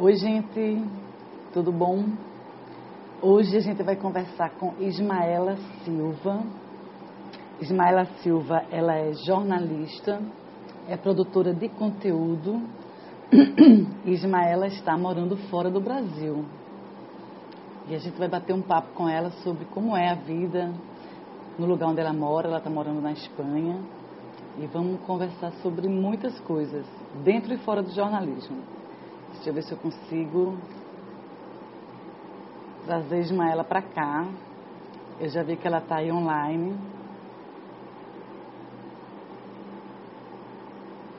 Oi, gente, tudo bom? Hoje a gente vai conversar com Ismaela Silva. Ismaela Silva, ela é jornalista, é produtora de conteúdo. Ismaela está morando fora do Brasil. E a gente vai bater um papo com ela sobre como é a vida no lugar onde ela mora. Ela está morando na Espanha. E vamos conversar sobre muitas coisas, dentro e fora do jornalismo. Deixa eu ver se eu consigo trazer Ismaela para cá. Eu já vi que ela está aí online.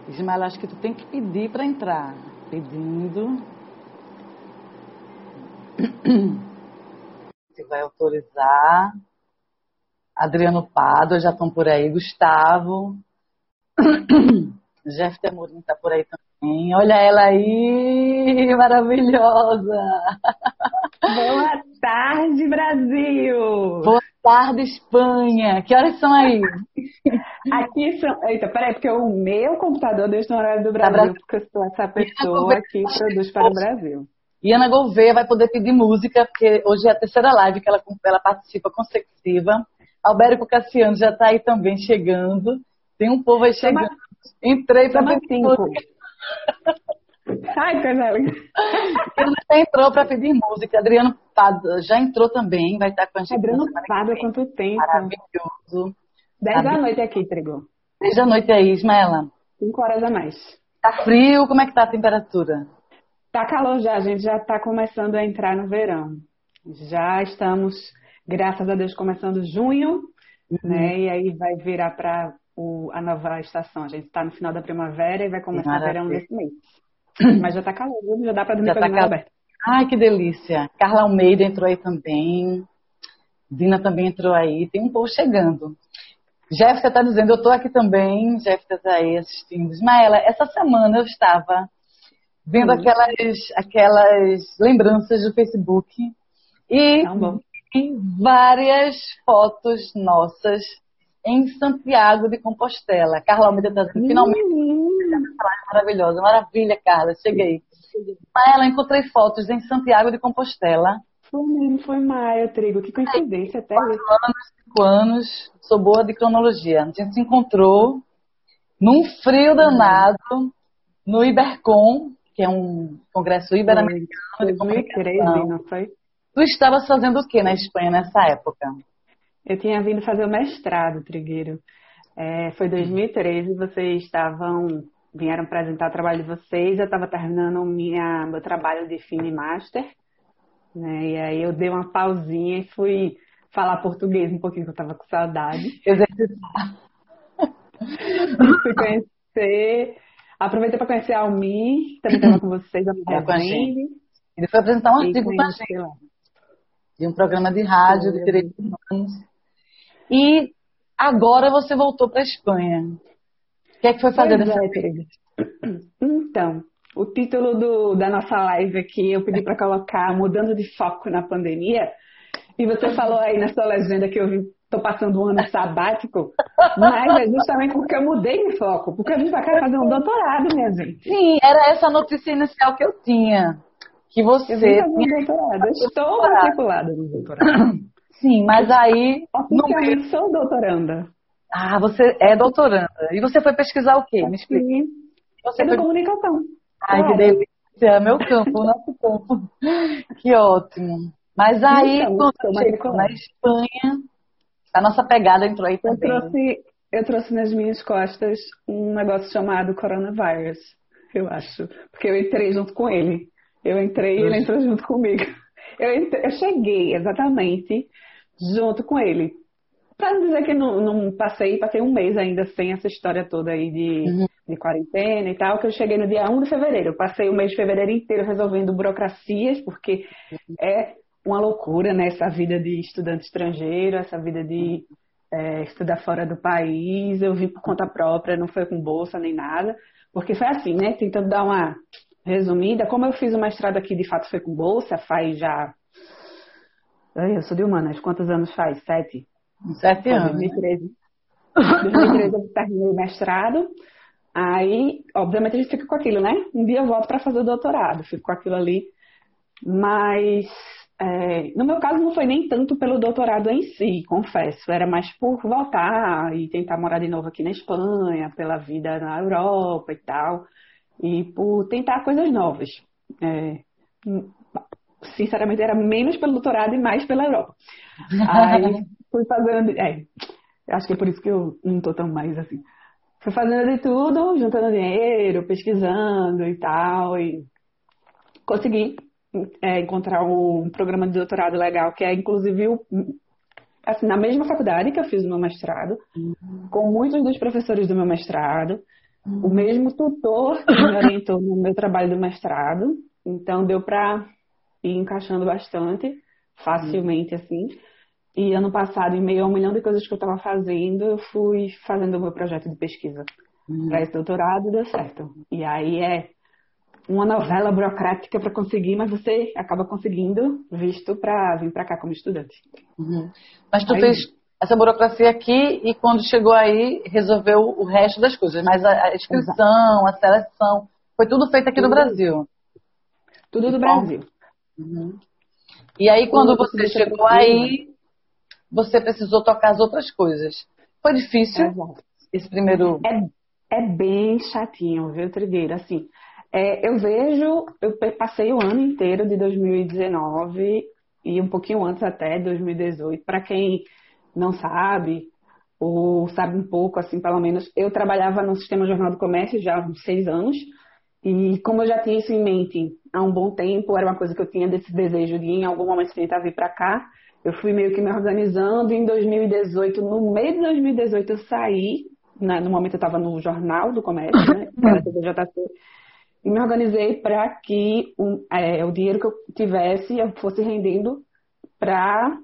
Ismaela, acho que tu tem que pedir para entrar. Pedindo. Se vai autorizar. Adriano Pado, já estão por aí. Gustavo. Jeff Temorim está por aí também. Olha ela aí, maravilhosa! Boa tarde, Brasil! Boa tarde, Espanha! Que horas são aí? Aqui são. Eita, peraí, porque o meu computador deixa no horário do Brasil, Brasil. porque eu sou essa pessoa que produz para o Brasil. E Ana Gouveia vai poder pedir música, porque hoje é a terceira live que ela, ela participa consecutiva. Albérico Cassiano já está aí também chegando. Tem um povo aí chegando. Entrei para pedir música. Ai, Canela. Ele já entrou para pedir música. Adriano Pado já entrou também, vai estar com a gente. Adriano Pado, quanto tempo. Maravilhoso. Dez da noite aqui, entregou. Dez da noite aí, Ismaela. Cinco horas a mais. Tá frio? Como é que tá a temperatura? Tá calor já, a gente já tá começando a entrar no verão. Já estamos, graças a Deus, começando junho, uhum. né? E aí vai virar para o, a nova estação. A gente está no final da primavera e vai começar o verão nesse mês. Mas já está calor, já dá para dormir com a janela aberta. Ai, que delícia. Carla Almeida entrou aí também. Dina também entrou aí. Tem um povo chegando. Jéssica está dizendo, eu estou aqui também. Jéssica está aí assistindo. Ismaela, essa semana eu estava vendo aquelas, aquelas lembranças do Facebook e várias fotos nossas em Santiago de Compostela. Carla Almeida está dizendo, finalmente, maravilhosa, maravilha, Carla, cheguei. Ela encontrei fotos em Santiago de Compostela. Foi mesmo, foi maio, Trigo, que coincidência até Quatro anos, cinco anos, sou boa de cronologia. A gente se encontrou num frio danado no Ibercom, que é um congresso ibero-americano de 2013, não foi? Tu estavas fazendo o que na Espanha nessa época? Eu tinha vindo fazer o mestrado, Trigueiro. É, foi 2013, vocês estavam vieram apresentar o trabalho de vocês, eu estava terminando minha, meu trabalho de fim de master, né? E aí eu dei uma pausinha e fui falar português um pouquinho, que eu estava com saudade. Exercitar. fui conhecer, aproveitei para conhecer a Almi, que também estava com vocês, a é, Ele foi apresentar um artigo com a gente. De um programa de rádio de direitos humanos. E agora você voltou para a Espanha. O que é que foi fazer nessa é, Então, o título do, da nossa live aqui, eu pedi para colocar Mudando de Foco na Pandemia. E você falou aí na sua legenda que eu estou passando um ano sabático, mas é justamente porque eu mudei de foco, porque eu vim para cá fazer um doutorado, minha gente. Sim, era essa notícia inicial que eu tinha. Que você. Eu vim fazer um doutorado. Eu estou matriculada no doutorado. Sim, mas aí. Oficialmente no... sou doutoranda. Ah, você é doutoranda. E você foi pesquisar o quê? Me explica. Sim. Você foi... comunicação. Ai, que delícia. Meu campo, nosso campo. Que ótimo. Mas aí, então, quando chegou na Espanha, a nossa pegada entrou aí também. Eu trouxe, eu trouxe nas minhas costas um negócio chamado coronavírus, eu acho. Porque eu entrei junto com ele. Eu entrei e ele entrou junto comigo. Eu, entrei, eu cheguei exatamente junto com ele. Para não dizer que não, não, passei, passei um mês ainda sem essa história toda aí de, uhum. de quarentena e tal, que eu cheguei no dia 1 de fevereiro. Eu passei o mês de fevereiro inteiro resolvendo burocracias, porque é uma loucura, né? Essa vida de estudante estrangeiro, essa vida de é, estudar fora do país. Eu vim por conta própria, não foi com bolsa nem nada, porque foi assim, né? Tentando dar uma resumida. Como eu fiz o mestrado aqui, de fato foi com bolsa, faz já Ai, eu sou de humanas. Quantos anos faz? Sete? Sete anos. 2013. 2013 eu terminei o mestrado. Aí, obviamente, a gente fica com aquilo, né? Um dia eu volto para fazer o doutorado, fico com aquilo ali. Mas, é, no meu caso, não foi nem tanto pelo doutorado em si, confesso. Era mais por voltar e tentar morar de novo aqui na Espanha, pela vida na Europa e tal. E por tentar coisas novas. É, sinceramente, era menos pelo doutorado e mais pela Europa. Aí, fui fazendo. É, acho que é por isso que eu não tô tão mais assim. Fui fazendo de tudo, juntando dinheiro, pesquisando e tal, e consegui é, encontrar um programa de doutorado legal, que é inclusive o, assim, na mesma faculdade que eu fiz o meu mestrado, uhum. com muitos dos professores do meu mestrado, uhum. o mesmo tutor que me orientou no meu trabalho do mestrado, então deu para ir encaixando bastante, facilmente uhum. assim. E ano passado, em meio a um milhão de coisas que eu estava fazendo, eu fui fazendo o meu projeto de pesquisa uhum. para esse doutorado e deu certo. E aí é uma novela burocrática para conseguir, mas você acaba conseguindo visto para vir para cá como estudante. Uhum. Mas tu aí, fez essa burocracia aqui e quando chegou aí resolveu o resto das coisas, mas a, inscrição, a seleção, foi tudo feito aqui tudo, no Brasil. Tudo do Brasil. Uhum. E aí quando você chegou aí, você precisou tocar as outras coisas. Foi difícil é esse primeiro. É, é bem chatinho, viu, Trigueira? Assim, é, eu vejo, eu passei o ano inteiro de 2019 e um pouquinho antes até 2018. Para quem não sabe, ou sabe um pouco, assim, pelo menos, eu trabalhava no Sistema Jornal do Comércio já há uns seis anos. E como eu já tinha isso em mente há um bom tempo, era uma coisa que eu tinha desse desejo de em algum momento tentar vir para cá. Eu fui meio que me organizando. Em 2018, no meio de 2018, eu saí. Né, no momento eu estava no Jornal do Comércio, né, TVJC, e me organizei para que um, é, o dinheiro que eu tivesse eu fosse rendendo para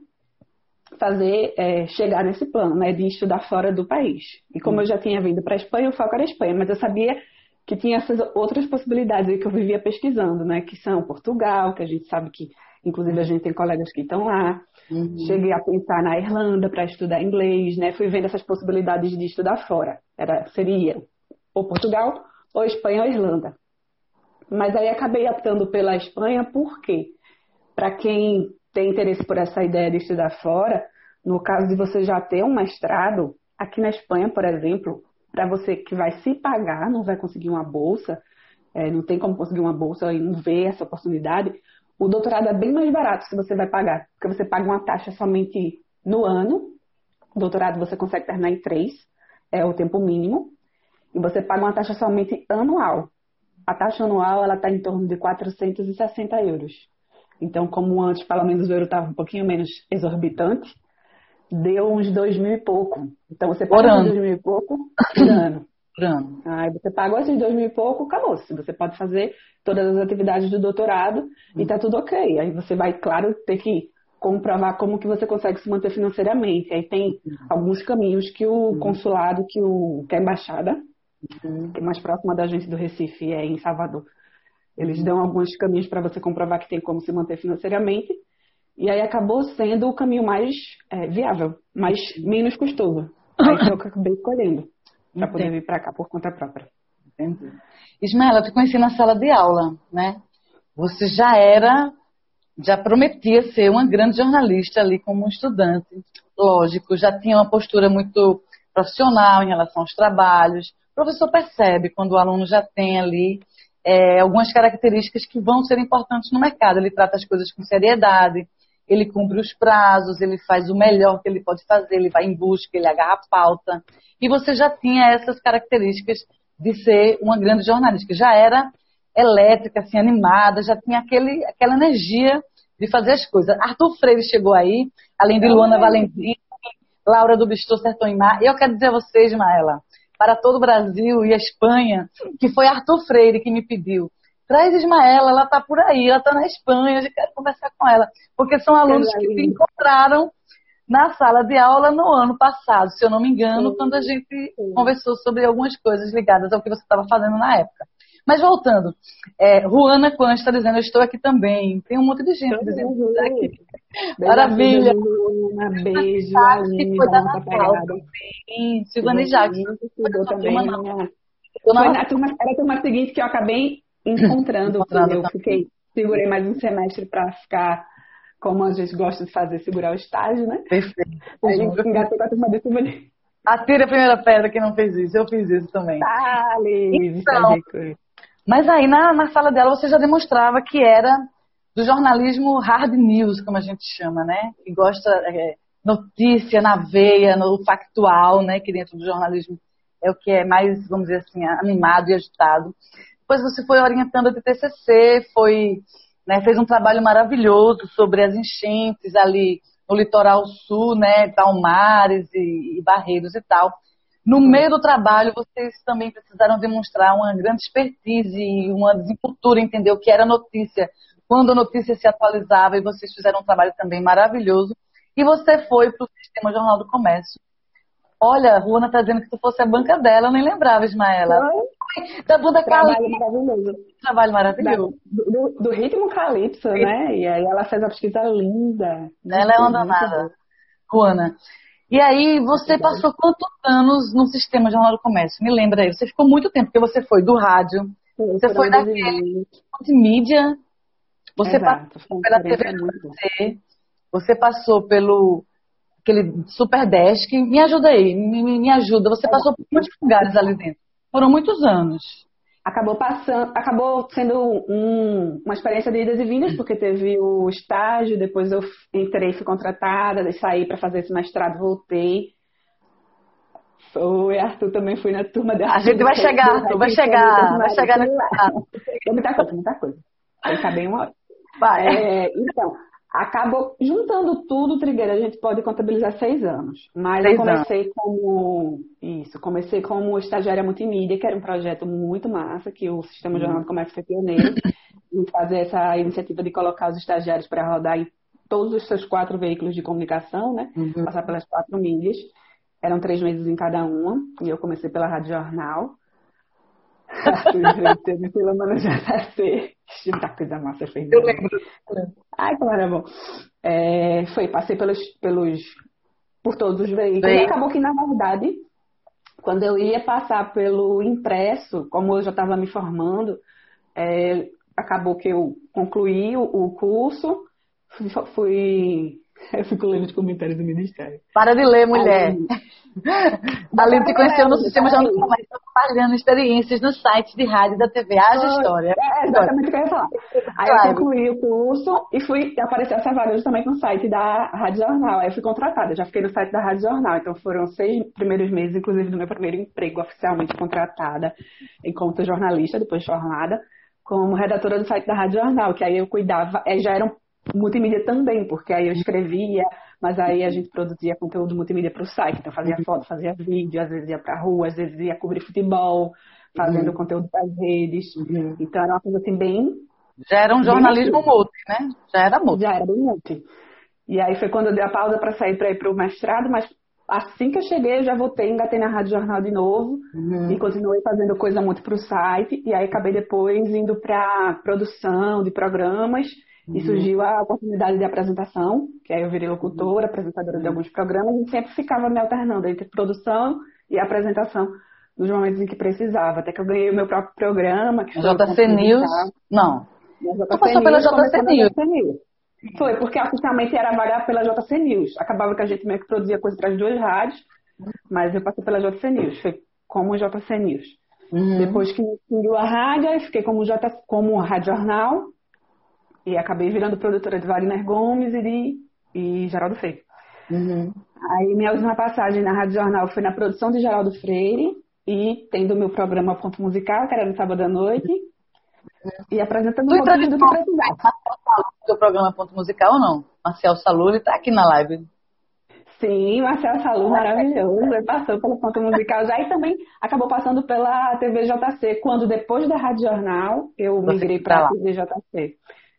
fazer é, chegar nesse plano, né, de estudar fora do país. E como eu já tinha vindo para a Espanha, o foco era a Espanha, mas eu sabia que tinha essas outras possibilidades que eu vivia pesquisando, né, que são Portugal, que a gente sabe que, inclusive, a gente tem colegas que estão lá, Uhum. Cheguei a pensar na Irlanda para estudar inglês, né? Fui vendo essas possibilidades de estudar fora. Era, seria ou Portugal, ou Espanha ou Irlanda. Mas aí acabei optando pela Espanha porque, para quem tem interesse por essa ideia de estudar fora, no caso de você já ter um mestrado, aqui na Espanha, por exemplo, para você que vai se pagar, não vai conseguir uma bolsa, é, não tem como conseguir uma bolsa e não vê essa oportunidade, o doutorado é bem mais barato se você vai pagar, porque você paga uma taxa somente no ano. O doutorado você consegue terminar em três, é o tempo mínimo. E você paga uma taxa somente anual. A taxa anual ela está em torno de 460 euros. Então, como antes, pelo menos o euro estava um pouquinho menos exorbitante, deu uns dois mil e pouco. Então, você paga uns dois mil e pouco por ano por ano. Aí você pagou esses dois mil e pouco, acabou. -se. Você pode fazer todas as atividades do doutorado hum. e tá tudo ok. Aí você vai, claro, ter que comprovar como que você consegue se manter financeiramente. Aí tem hum. alguns caminhos que o hum. consulado, que, o, que a embaixada, hum. que é mais próxima da gente do Recife, é em Salvador. Eles dão alguns caminhos para você comprovar que tem como se manter financeiramente. E aí acabou sendo o caminho mais é, viável, mais menos custoso. Aí que eu acabei escolhendo para poder vir para cá por conta própria. Entendi. Ismaela, eu te conheci na sala de aula, né? Você já era, já prometia ser uma grande jornalista ali como estudante. Lógico, já tinha uma postura muito profissional em relação aos trabalhos. O professor percebe quando o aluno já tem ali é, algumas características que vão ser importantes no mercado. Ele trata as coisas com seriedade, ele cumpre os prazos, ele faz o melhor que ele pode fazer, ele vai em busca, ele agarra a pauta. E você já tinha essas características de ser uma grande jornalista, que já era elétrica, assim, animada, já tinha aquele, aquela energia de fazer as coisas. Arthur Freire chegou aí, além de Luana Valentim, Laura do Bistou Sertão e Mar. E eu quero dizer a vocês, Maela, para todo o Brasil e a Espanha, que foi Arthur Freire que me pediu Traz Ismaela, ela está por aí, ela está na Espanha, eu quero conversar com ela. Porque são alunos que se encontraram na sala de aula no ano passado, se eu não me engano, Sim. quando a gente Sim. conversou sobre algumas coisas ligadas ao que você estava fazendo na época. Mas voltando, é, Ruana Quan está dizendo, eu estou aqui também. Tem um monte de gente dizendo que está aqui. Maravilha. Ruana, beijo, Aline, foi da Natal também. Silvana e Jackson. Foi turma, era a turma seguinte que eu acabei encontrando. encontrando eu fiquei, segurei mais um semestre para ficar como a gente gosta de fazer, segurar o estágio, né? Perfeito. A gente engatou com a turma de turma de... Atira a primeira pedra que não fez isso. Eu fiz isso também. Tá, Liz, então, mas aí na, na sala dela você já demonstrava que era do jornalismo hard news, como a gente chama, né? Que gosta é, notícia na veia, no factual, né? Que dentro do jornalismo é o que é mais, vamos dizer assim, animado e agitado. Depois você foi orientando de TCC, foi, né, fez um trabalho maravilhoso sobre as enchentes ali no litoral sul, né, Palmares e, e Barreiros e tal. No meio do trabalho, vocês também precisaram demonstrar uma grande expertise e uma desenvoltura, entender o que era notícia, quando a notícia se atualizava, e vocês fizeram um trabalho também maravilhoso. E você foi para o Sistema Jornal do Comércio. Olha, a Ruana está dizendo que tu fosse a banca dela, eu nem lembrava, Ismaela. Da banda Trabalho maravilhoso. Trabalho maravilhoso. Da, do, do, ritmo calypso, né? E aí ela fez a pesquisa linda. Ela é uma danada, Ruana. E aí, você passou quantos anos no sistema Jornal do Comércio? Me lembra aí. Você ficou muito tempo, porque você foi do rádio, você foi daquele mídia, você Exato, passou pela TV você passou pelo aquele super desk. Me ajuda aí, me, me ajuda. Você passou por muitos lugares ali dentro. Foram muitos anos. Acabou passando, acabou sendo um, uma experiência de idas e vindas, porque teve o estágio, depois eu entrei, fui contratada, saí para fazer esse mestrado, voltei. Foi, Arthur também fui na turma da. A gente vai chegar, Arthur, vai chegar, vai chegar nesse Muita coisa, muita coisa. Vai ficar bem uma hora. Vai. É, então, acabou juntando tudo, Trigueira, a gente pode contabilizar seis anos. Mas seis eu comecei anos. como isso, comecei como estagiária multimídia, que era um projeto muito massa, que o Sistema. Jornal do Comércio foi pioneiro em fazer essa iniciativa de colocar os estagiários para rodar em todos os seus quatro veículos de comunicação, né? Uhum. Passar pelas quatro mídias. Eram três meses em cada uma, e eu comecei pela Rádio Jornal. Teve pela Mano JC. Muita coisa massa fez. Eu lembro. Ai, como era bom. É, foi, passei pelos, pelos, por todos os veículos. Bem... E acabou que, na verdade, quando eu ia passar pelo impresso, como eu já estava me formando, é, acabou que eu concluí o, o curso, fui, fui Eu fico lendo os comentários do Ministério. Para de ler, mulher. A Aline te conheceu no sistema já mas compartilhando experiências no site de rádio da TV Haja História. É, exatamente o que eu ia falar. Aí claro. eu concluí o curso e fui apareceu essa vaga justamente no site da Rádio Jornal. Aí eu fui contratada, já fiquei no site da Rádio Jornal. Então foram seis primeiros meses, inclusive, do meu primeiro emprego oficialmente contratada enquanto jornalista, depois formada, como redatora do site da Rádio Jornal, que aí eu cuidava, é, já eram multimídia também, porque aí eu escrevia, mas aí a gente produzia conteúdo multimídia para o site. Então fazia foto, fazia vídeo, às vezes ia para a rua, às vezes ia cobrir futebol, fazendo uhum. conteúdo para as redes. Uhum. Então era uma coisa assim bem. Já era um jornalismo multi, né? Já era multi. Já era bem multi. E aí foi quando eu dei a pausa para sair para ir para o mestrado, mas assim que eu cheguei, eu já voltei, engatei na Rádio Jornal de novo uhum. e continuei fazendo coisa muito para o site. E aí acabei depois indo para produção de programas e uhum. surgiu a oportunidade de apresentação, que aí eu virei locutora, apresentadora de alguns programas, e sempre ficava me alternando entre produção e apresentação nos momentos em que precisava. Até que eu ganhei o meu próprio programa. Que JC News? Não. JC passou pela JC News. News. Foi, porque oficialmente era vagar pela JC News. Acabava que a gente meio que produzia coisa para as duas rádios, mas eu passei pela JC News. Foi como JC News. Uhum. Depois que me a rádio, eu fiquei como, J, como Rádio Jornal, e acabei virando produtora de Wagner Gomes e de e Geraldo Freire. Uhum. Aí minha última passagem na Rádio Jornal foi na produção de Geraldo Freire e tendo meu programa Ponto Musical, que era no sábado à noite, e apresentando um pouquinho do que precisava. O programa Ponto Musical ou não? Marcel Saluri está aqui na live. Sim, Marcel Salu, maravilhoso. Ele passou pelo ponto musical já e também acabou passando pela TVJC, quando depois da Rádio Jornal eu migrei para a TVJC.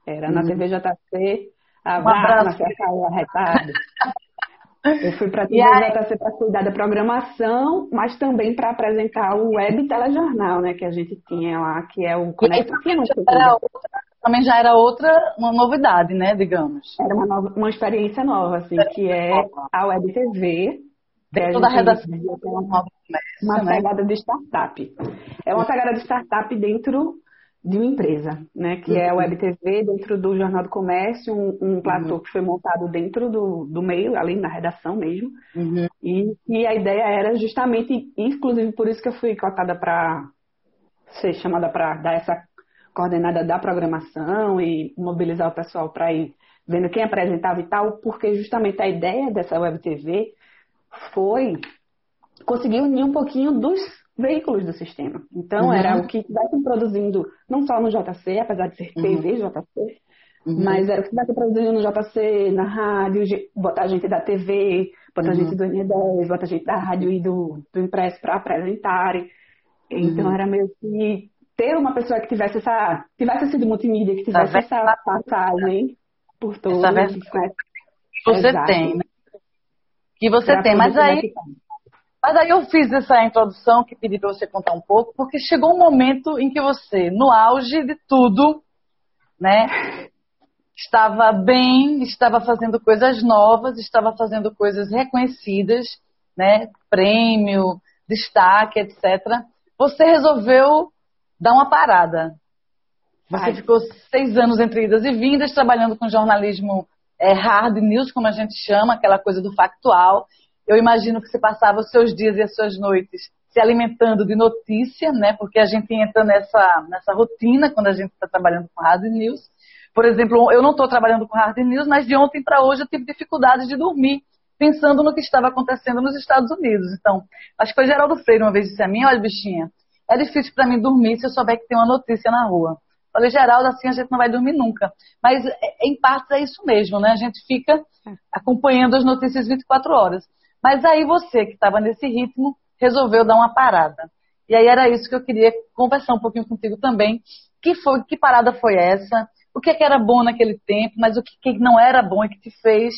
Era na uhum. TV JC. Abraço, um abraço. arretado. Eu fui para a TV JC para cuidar da programação, mas também para apresentar o web telejornal, né, que a gente tinha lá, que é o Conecta também já era outra uma novidade, né, digamos. Era uma, nova, uma experiência nova, assim, que é a web TV, Dentro da redação. Uma, uma né? pegada de startup. É uma pegada de startup dentro de uma empresa, né? Que uhum. é a Web TV dentro do Jornal do Comércio, um, um platô uhum. que foi montado dentro do, do meio, além da redação mesmo. Uhum. E, e a ideia era justamente, inclusive por isso que eu fui cotada para ser chamada para dar essa coordenada da programação e mobilizar o pessoal para ir vendo quem apresentava e tal, porque justamente a ideia dessa Web TV foi conseguir unir um pouquinho dos veículos do sistema. Então, uhum. era o que estivesse produzindo, não só no JC, apesar de ser TV uhum. JC, uhum. mas era o que estivesse produzindo no JC, na rádio, botar gente da TV, botar uhum. gente do N10, botar gente da rádio e do, do impresso para apresentarem. Então, uhum. era meio que ter uma pessoa que tivesse essa, tivesse sido multimídia, que tivesse essa passagem por todos. Essa né? que você Exato. tem, né? Que você pra tem, mas aí mas aí eu fiz essa introdução que pedi para você contar um pouco, porque chegou um momento em que você, no auge de tudo, né, estava bem, estava fazendo coisas novas, estava fazendo coisas reconhecidas, né, prêmio, destaque, etc. Você resolveu dar uma parada. Você Ai. ficou seis anos entre idas e vindas, trabalhando com jornalismo é, hard news, como a gente chama, aquela coisa do factual, eu imagino que você passava os seus dias e as suas noites se alimentando de notícia, né? Porque a gente entra nessa, nessa rotina quando a gente está trabalhando com hard news. Por exemplo, eu não estou trabalhando com hard news, mas de ontem para hoje eu tive dificuldade de dormir, pensando no que estava acontecendo nos Estados Unidos. Então, acho que foi Geraldo Freire uma vez disse a mim, olha bichinha, é difícil para mim dormir se eu souber que tem uma notícia na rua. Falei, Geraldo, assim a gente não vai dormir nunca. Mas, é, em parte, é isso mesmo, né? A gente fica é. acompanhando as notícias 24 horas. Mas aí você, que estava nesse ritmo, resolveu dar uma parada. E aí era isso que eu queria conversar um pouquinho contigo também. Que, foi, que parada foi essa? O que, é que era bom naquele tempo, mas o que, que não era bom e que te fez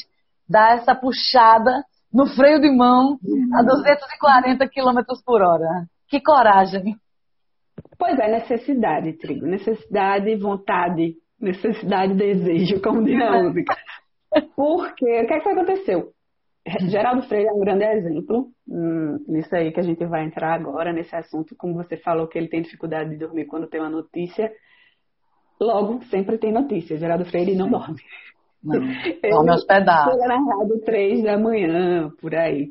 dar essa puxada no freio de mão a 240 km por hora? Que coragem! Pois é, necessidade, Trigo. Necessidade, vontade, necessidade, desejo, como diz a música. Porque o que, é que aconteceu? Geraldo Freire é um grande exemplo hum, nisso aí que a gente vai entrar agora, nesse assunto, como você falou que ele tem dificuldade de dormir quando tem uma notícia. Logo, sempre tem notícia. Geraldo Freire não dorme. Não, dorme hospedado. Chega na rádio três da manhã, por aí.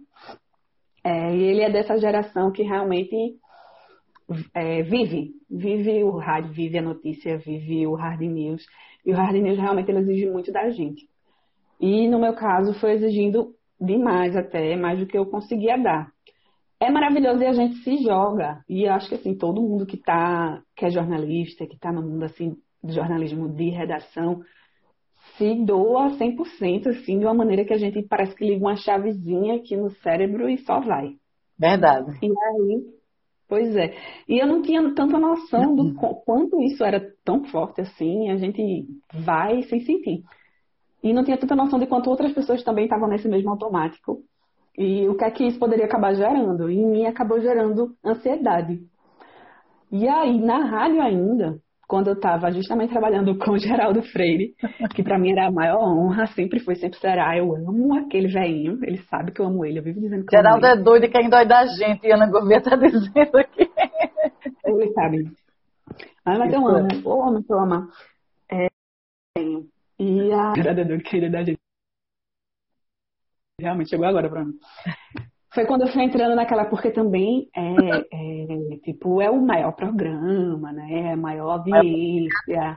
É, e ele é dessa geração que realmente é, vive, vive o rádio, vive a notícia, vive o hard news. E o hard news realmente ele exige muito da gente. E no meu caso foi exigindo demais até, mais do que eu conseguia dar. É maravilhoso e a gente se joga. E acho que assim, todo mundo que tá, que é jornalista, que está no mundo assim de jornalismo de redação, se doa 100%, assim, de uma maneira que a gente parece que liga uma chavezinha aqui no cérebro e só vai. Verdade. E aí, pois é. E eu não tinha tanta noção do quanto isso era tão forte assim, a gente vai sem sentir. E não tinha tanta noção de quanto outras pessoas também estavam nesse mesmo automático. E o que é que isso poderia acabar gerando? E em mim acabou gerando ansiedade. E aí, na rádio ainda, quando eu estava justamente trabalhando com o Geraldo Freire, que para mim era a maior honra, sempre foi, sempre será. Eu amo aquele velhinho, ele sabe que eu amo ele, eu vivo dizendo que Geraldo eu amo ele. é doido e quem dói da gente, e Ana Gouveia tá dizendo aqui. Ele sabe. Ah, mas eu amo, eu amo, eu amo. É, e a queira da gente. Realmente chegou agora pra mim. Foi quando eu fui entrando naquela, porque também é, é tipo, é o maior programa, né? É a maior audiência.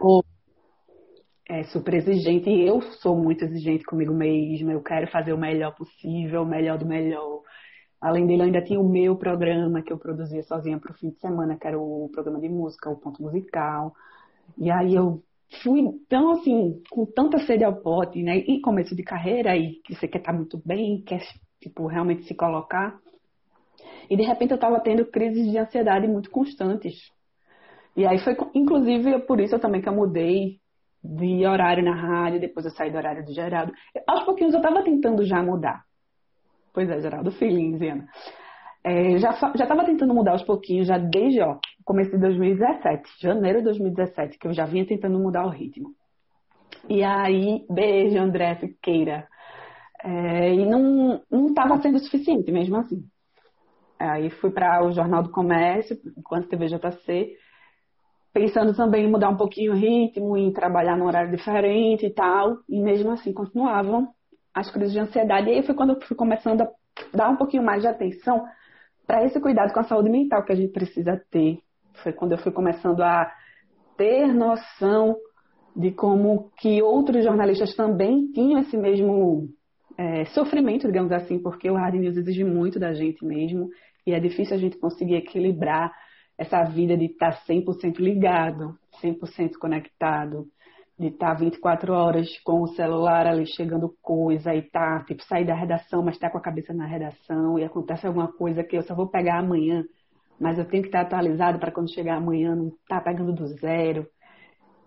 É super exigente. E eu sou muito exigente comigo mesma. Eu quero fazer o melhor possível, o melhor do melhor. Além dele, eu ainda tinha o meu programa que eu produzia sozinha para o fim de semana, que era o programa de música, o ponto musical. E aí eu fui tão assim, com tanta sede ao pote, né? E começo de carreira e que você quer estar tá muito bem, quer tipo realmente se colocar. E de repente eu estava tendo crises de ansiedade muito constantes. E aí foi inclusive por isso eu também que eu mudei de horário na rádio, depois eu saí do horário do Geraldo. Aos pouquinhos eu estava tentando já mudar. Pois é, Geraldo, feelings, Ana. É, já estava tentando mudar aos pouquinhos, já desde ó, começo de 2017, janeiro de 2017, que eu já vinha tentando mudar o ritmo. E aí, beijo, André Siqueira. É, e não estava sendo suficiente mesmo assim. Aí fui para o Jornal do Comércio, enquanto TVJC, pensando também em mudar um pouquinho o ritmo, em trabalhar num horário diferente e tal. E mesmo assim continuavam as crises de ansiedade. E aí foi quando eu fui começando a dar um pouquinho mais de atenção para esse cuidado com a saúde mental que a gente precisa ter. Foi quando eu fui começando a ter noção de como que outros jornalistas também tinham esse mesmo é, sofrimento, digamos assim, porque o hard news exige muito da gente mesmo e é difícil a gente conseguir equilibrar essa vida de estar 100% ligado, 100% conectado, de estar 24 horas com o celular ali chegando coisa e tá, tipo, sair da redação, mas tá com a cabeça na redação e acontece alguma coisa que eu só vou pegar amanhã, mas eu tenho que estar atualizado para quando chegar amanhã não estar tá pegando do zero.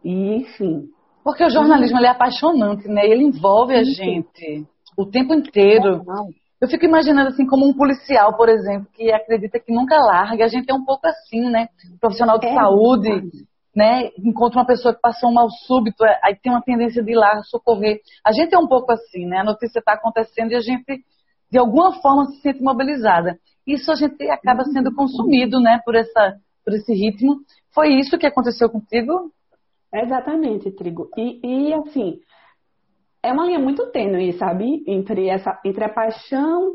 E, enfim. Porque o jornalismo é apaixonante, né? Ele envolve a gente o tempo inteiro. Eu fico imaginando assim como um policial, por exemplo, que acredita que nunca larga. A gente é um pouco assim, né? Profissional de é, saúde. Né? Encontra uma pessoa que passou um mal súbito, é, aí tem uma tendência de ir lá socorrer. A gente é um pouco assim, né? A notícia está acontecendo e a gente, de alguma forma, se sente mobilizada. Isso a gente acaba sendo consumido, né? Por essa, por esse ritmo. Foi isso que aconteceu contigo? Exatamente, Trigo. E, e assim, é uma linha muito tênue, sabe? Entre, essa, entre a paixão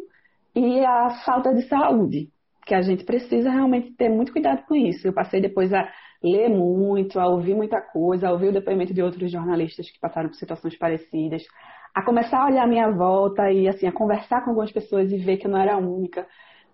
e a falta de saúde. Que a gente precisa realmente ter muito cuidado com isso. Eu passei depois a ler muito, a ouvir muita coisa, a ouvir o depoimento de outros jornalistas que passaram por situações parecidas, a começar a olhar a minha volta e assim, a conversar com algumas pessoas e ver que eu não era a única,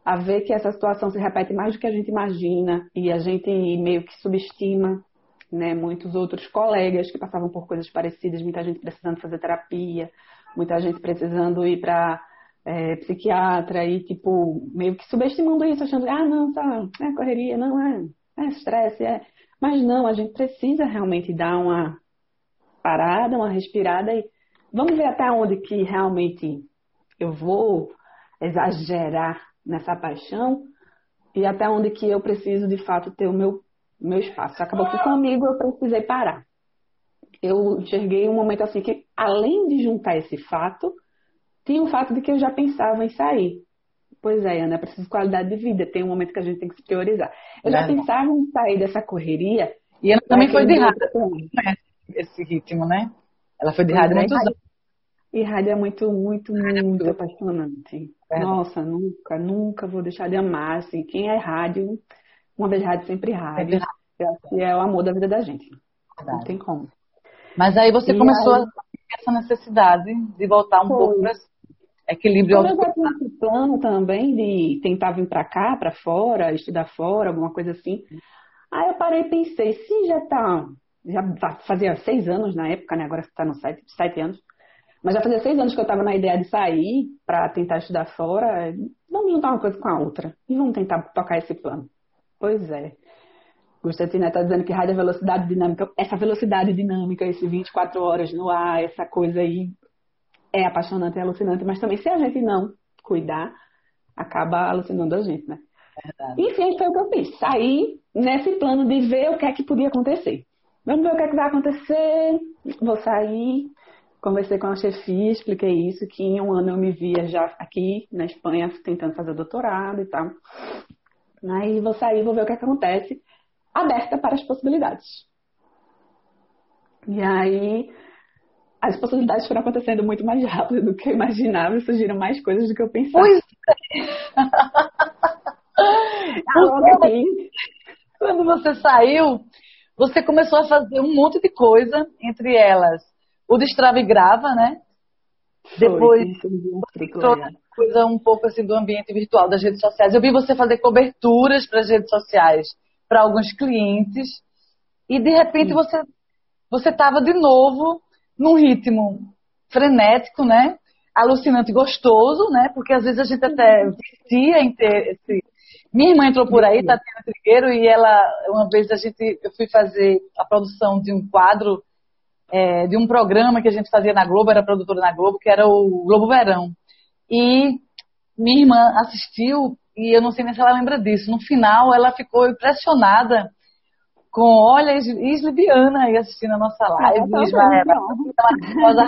a ver que essa situação se repete mais do que a gente imagina e a gente meio que subestima né, muitos outros colegas que passavam por coisas parecidas, muita gente precisando fazer terapia, muita gente precisando ir para é, psiquiatra e, tipo, meio que subestimando isso, achando, ah, não, tá, é correria, não, é, é estresse, é. Mas não, a gente precisa realmente dar uma parada, uma respirada e vamos ver até onde que realmente eu vou exagerar nessa paixão e até onde que eu preciso de fato ter o meu meu espaço. Acabou que comigo eu precisei parar. Eu enxerguei um momento assim que, além de juntar esse fato, tinha o fato de que eu já pensava em sair. Pois é, Ana, é preciso de qualidade de vida. Tem um momento que a gente tem que se priorizar. Eu já pensava em sair dessa correria. E ela também foi de rádio, né? esse ritmo, né? Ela foi de rádio é, muitos anos. E rádio é muito, muito, muito apaixonante. É. Nossa, nunca, nunca vou deixar de amar. Assim, quem é rádio uma vez rádio, sempre rádio. Que é o amor da vida da gente. Verdade. Não tem como. Mas aí você e começou aí... a ter essa necessidade de voltar um Foi. pouco para equilíbrio. Eu já tinha esse plano também de tentar vir para cá, para fora, estudar fora, alguma coisa assim. Aí eu parei e pensei, se já tá, já fazia seis anos na época, né? Agora está no site, sete anos. Mas já fazia seis anos que eu estava na ideia de sair para tentar estudar fora. Vamos juntar uma coisa com a outra e vamos tentar tocar esse plano. Pois é. Gustatina está dizendo que rádio é velocidade dinâmica. Essa velocidade dinâmica, esse 24 horas no ar, essa coisa aí é apaixonante, é alucinante, mas também se a gente não cuidar, acaba alucinando a gente, né? Verdade. Enfim, foi o que eu fiz. Saí nesse plano de ver o que é que podia acontecer. Vamos ver o que é que vai acontecer. Vou sair. Conversei com a chefia, expliquei isso, que em um ano eu me via já aqui na Espanha tentando fazer doutorado e tal. Aí vou sair, vou ver o que, é que acontece, aberta para as possibilidades. E aí as possibilidades foram acontecendo muito mais rápido do que eu imaginava e surgiram mais coisas do que eu pensava. Pois é. Quando você saiu, você começou a fazer um monte de coisa, entre elas o Destrave Grava, né? Foi, Depois, coisa um pouco assim do ambiente virtual das redes sociais. Eu vi você fazer coberturas para as redes sociais para alguns clientes e de repente Sim. você você estava de novo num ritmo frenético, né? Alucinante e gostoso, né? Porque às vezes a gente até vestia em ter esse. Minha irmã entrou por aí, Tatiana Trigueiro, e ela, uma vez a gente, eu fui fazer a produção de um quadro, é, de um programa que a gente fazia na Globo, era produtora na Globo, que era o Globo Verão. E minha irmã assistiu e eu não sei nem se ela lembra disso. No final, ela ficou impressionada com, olha, Islibiana aí assistindo a nossa live. Ah, Isla, ela, ela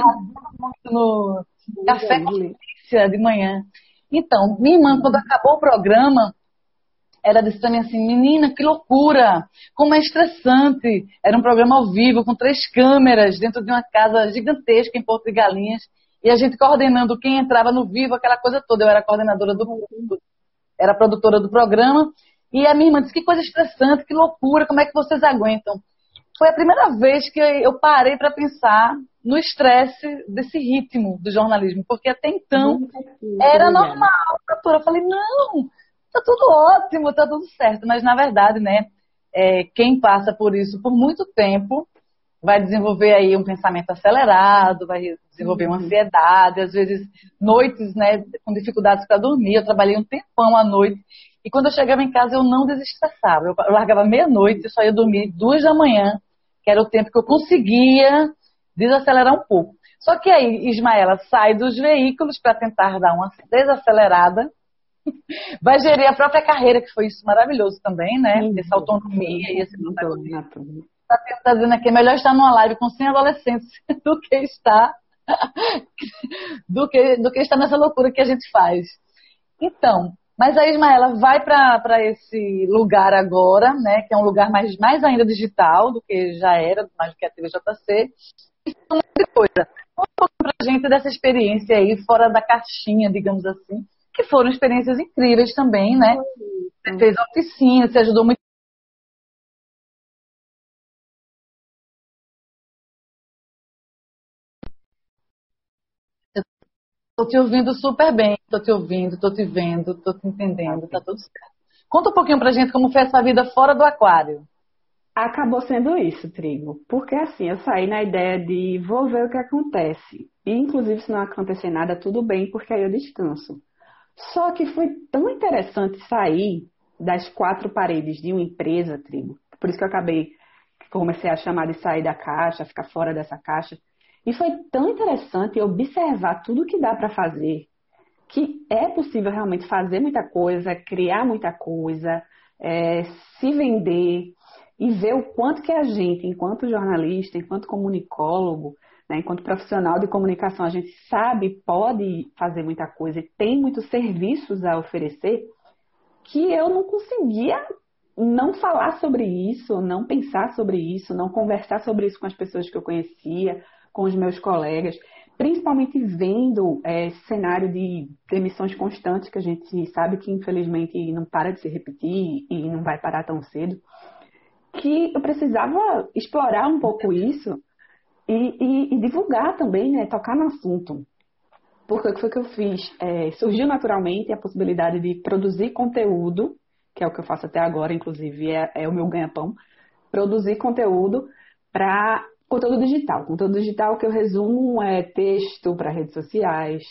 muito no, Café com de manhã. Então, minha irmã, quando acabou o programa, ela disse para mim assim, menina, que loucura, como é estressante. Era um programa ao vivo, com três câmeras, dentro de uma casa gigantesca em Porto de Galinhas, e a gente coordenando quem entrava no vivo, aquela coisa toda. Eu era coordenadora do era produtora do programa, e a minha irmã disse, que coisa estressante, que loucura, como é que vocês aguentam? Foi a primeira vez que eu parei para pensar no estresse desse ritmo do jornalismo, porque até então era normal. Eu falei, não, tá tudo ótimo, tá tudo certo. Mas, na verdade, né, é, quem passa por isso por muito tempo vai desenvolver aí um pensamento acelerado, vai desenvolver uma uhum. ansiedade, às vezes noites, né, com dificuldades para dormir. Eu trabalhei um tempão à noite e quando eu chegava em casa eu não desestressava. Eu largava meia-noite e só ia dormir duas da manhã, que era o tempo que eu conseguia desacelerar um pouco. Só que aí Ismaela sai dos veículos para tentar dar uma desacelerada vai gerir a própria carreira, que foi isso maravilhoso também, né? Uhum. Essa autonomia e esse protagonismo. Está tá dizendo aqui, é melhor estar numa live com 100 adolescentes do que estar do que, do que estar nessa loucura que a gente faz. Então, mas a Ismaela vai para esse lugar agora, né, que é um lugar mais, mais ainda digital do que já era, mais do que a TVJC. E uma coisa, conta um pouco para a gente dessa experiência aí, fora da caixinha, digamos assim, que foram experiências incríveis também, né? Você fez oficina, você ajudou muito. Estou te ouvindo super bem, estou te ouvindo, estou te vendo, estou te entendendo, está tudo certo. Conta um pouquinho pra gente como foi essa vida fora do aquário. Acabou sendo isso, Trigo. Porque assim, eu saí na ideia de vou ver o que acontece. E inclusive se não acontecer nada, tudo bem, porque aí eu descanso. Só que foi tão interessante sair das quatro paredes de uma empresa, tribo. Por isso que eu acabei, comecei a chamar de sair da caixa, ficar fora dessa caixa. E foi tão interessante observar tudo que dá para fazer, que é possível realmente fazer muita coisa, criar muita coisa, é, se vender e ver o quanto que a gente, enquanto jornalista, enquanto comunicólogo, né? Enquanto profissional de comunicação, a gente sabe, pode fazer muita coisa e tem muitos serviços a oferecer que eu não conseguia não falar sobre isso, não pensar sobre isso, não conversar sobre isso com as pessoas que eu conhecia, com os meus colegas, principalmente vendo é, esse cenário de demissões constantes que a gente sabe que infelizmente não para de se repetir e não vai parar tão cedo, que eu precisava explorar um pouco isso e, e, e, divulgar também, né? Tocar no assunto. Porque o que foi que eu fiz? É, surgiu naturalmente a possibilidade de produzir conteúdo, que é o que eu faço até agora, inclusive, é, é o meu ganha-pão. Produzir conteúdo para conteúdo digital. Conteúdo digital que eu resumo é texto para redes sociais,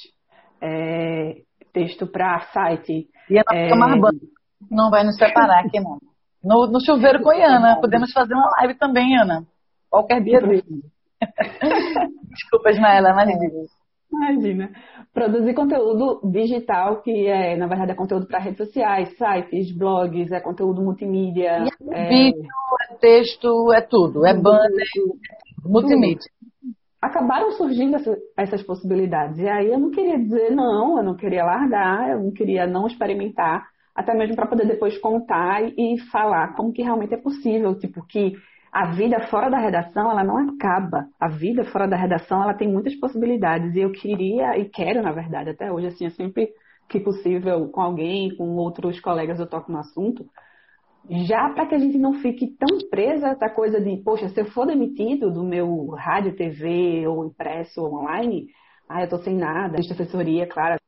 é, texto para site. E a é, não vai nos separar aqui, não. No, no chuveiro Goiana, podemos fazer uma live também, Ana. Qualquer dia desse. Desculpa, Ismaela, imagina. Imagina. Produzir conteúdo digital, que é, na verdade, é conteúdo para redes sociais, sites, blogs, é conteúdo multimídia. É, é... Vídeo, é texto, é tudo. É banner, multimídia. Acabaram surgindo essa, essas possibilidades. E aí eu não queria dizer não, eu não queria largar, eu não queria não experimentar, até mesmo para poder depois contar e falar como que realmente é possível. Tipo, que a vida fora da redação, ela não acaba. A vida fora da redação, ela tem muitas possibilidades. E eu queria, e quero, na verdade, até hoje, assim, sempre que possível, com alguém, com outros colegas, eu toco no assunto, já para que a gente não fique tão presa essa coisa de, poxa, se eu for demitido do meu rádio, TV, ou impresso, ou online, ah, eu tô sem nada. Existe assessoria, claro,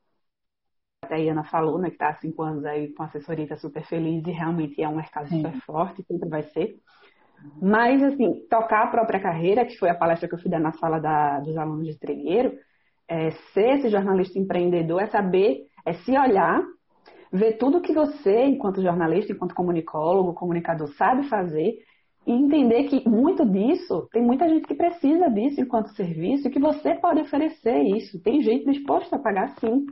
até a Iana falou, né, que está há cinco anos aí com assessoria, tá super feliz, e realmente é um mercado Sim. super forte, sempre vai ser. Mas, assim, tocar a própria carreira, que foi a palestra que eu fui dar na sala da, dos alunos de Trigueiro, é, ser esse jornalista empreendedor é saber, é se olhar, ver tudo que você, enquanto jornalista, enquanto comunicólogo, comunicador, sabe fazer e entender que muito disso, tem muita gente que precisa disso enquanto serviço e que você pode oferecer isso. Tem gente disposta a pagar sim.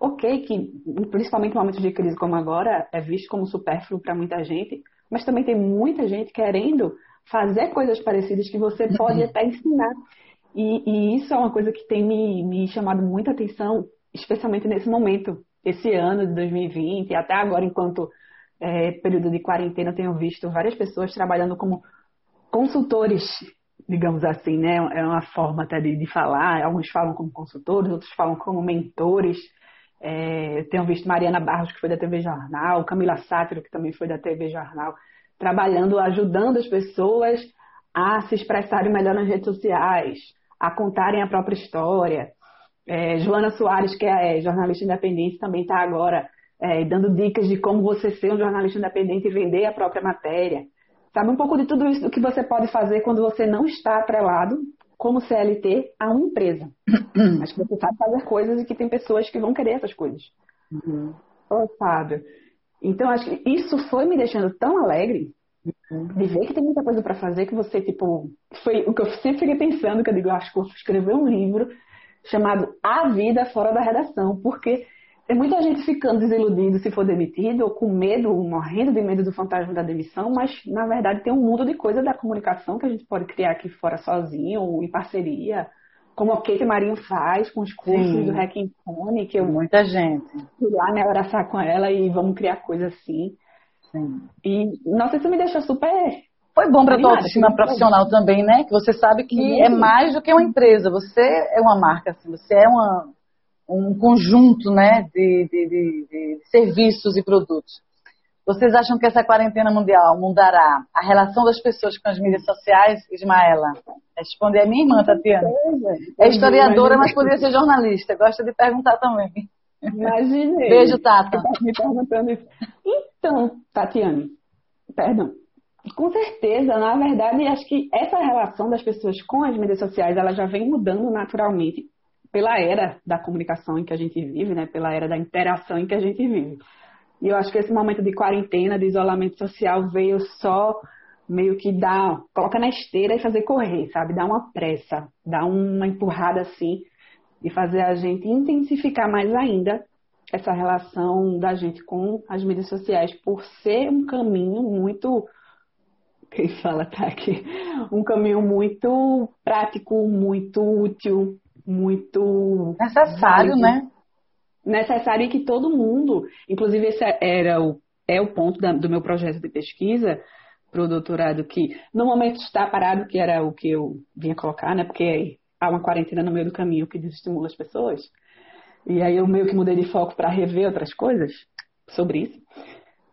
Ok, que principalmente em momentos de crise como agora, é visto como supérfluo para muita gente, mas também tem muita gente querendo fazer coisas parecidas que você pode até ensinar. E, e, isso é uma coisa que tem me, me chamado muita atenção, especialmente nesse momento, esse ano de 2020, e até agora, enquanto é, período de quarentena, eu tenho visto várias pessoas trabalhando como consultores, digamos assim, né? É uma forma até de, de falar. Alguns falam como consultores, outros falam como mentores. É, tenho visto Mariana Barros, que foi da TV Jornal, Camila Sátiro, que também foi da TV Jornal, trabalhando, ajudando as pessoas a se expressarem melhor nas redes sociais, a contarem a própria história. É, Joana Soares, que é jornalista independente, também está agora é, dando dicas de como você ser um jornalista independente e vender a própria matéria. Sabe um pouco de tudo isso que você pode fazer quando você não está atrelado como CLT a uma empresa. Mas que você sabe fazer coisas e que tem pessoas que vão querer essas coisas. Uhum. Ô, Fábio. Então, acho que isso foi me deixando tão alegre de ver que tem muita coisa para fazer que você, tipo, foi o que eu sempre fiquei pensando, que eu digo, acho que eu vou escrever um livro chamado A Vida Fora da Redação, porque tem muita gente ficando desiludido se for demitido, ou com medo, morrendo de medo do fantasma da demissão, mas na verdade tem um mundo de coisa da comunicação que a gente pode criar aqui fora sozinho, ou em parceria, como a Kate Marinho faz com os cursos Sim. do Hacking Phone, que eu muita gente fui lá né, abraçar com ela e vamos criar coisa assim. Sim. E nossa, isso me deixou super foi bom para tua autoestima profissional também, né? Que você sabe que Sim. é mais do que uma empresa. Você é uma marca, assim, você é uma, um conjunto né, de, de, de, de, serviços e produtos. Vocês acham que essa quarentena mundial mudará a relação das pessoas com as mídias sociais, Ismaela? Responde a minha irmã, Tatiana. É historiadora, mas poderia ser jornalista. Gosta de perguntar também. Imaginei. Beijo, Tata. Me perguntando isso. Então, Tatiana, perdão. Com certeza, na verdade, acho que essa relação das pessoas com as mídias sociais, ela já vem mudando naturalmente pela era da comunicação em que a gente vive, né? Pela era da interação em que a gente vive. E eu acho que esse momento de quarentena, de isolamento social, veio só meio que dar, coloca na esteira e fazer correr, sabe? Dar uma pressa, dar uma empurrada assim e fazer a gente intensificar mais ainda essa relação da gente com as mídias sociais por ser um caminho muito quem fala tá aqui, um caminho muito prático, muito útil, muito necessário, válido, né? Necessário e que todo mundo, inclusive esse era o é o ponto da, do meu projeto de pesquisa para o doutorado que no momento está parado, que era o que eu vinha colocar, né? Porque há uma quarentena no meio do caminho que desestimula as pessoas. E aí eu meio que mudei de foco para rever outras coisas sobre isso.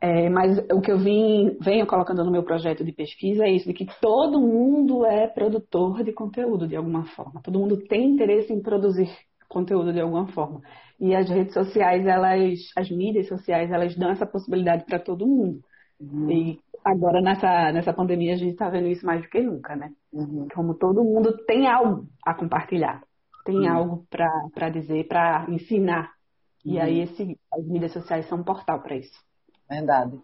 É, mas o que eu vim, venho colocando no meu projeto de pesquisa é isso, de que todo mundo é produtor de conteúdo de alguma forma. Todo mundo tem interesse em produzir conteúdo de alguma forma. E as redes sociais, elas, as mídias sociais, elas dão essa possibilidade para todo mundo. Uhum. E agora nessa, nessa pandemia a gente está vendo isso mais do que nunca, né? Uhum. Como todo mundo tem algo a compartilhar, tem uhum. algo para dizer, para ensinar. E aí uhum. esse, as mídias sociais são um portal para isso. Verdade.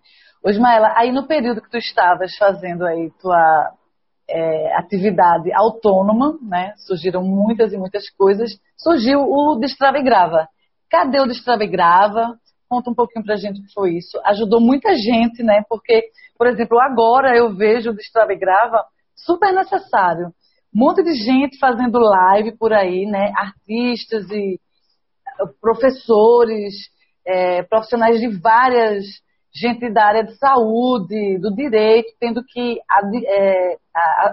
Ô, Ismaela, aí no período que tu estavas fazendo aí tua é, atividade autônoma, né? Surgiram muitas e muitas coisas. Surgiu o Destrava e Grava. Cadê o Destrava e Grava? Conta um pouquinho pra gente o que foi isso. Ajudou muita gente, né? Porque, por exemplo, agora eu vejo o Destrava e Grava super necessário. Um monte de gente fazendo live por aí, né? Artistas e professores, é, profissionais de várias gente da área de saúde, do direito, tendo que é,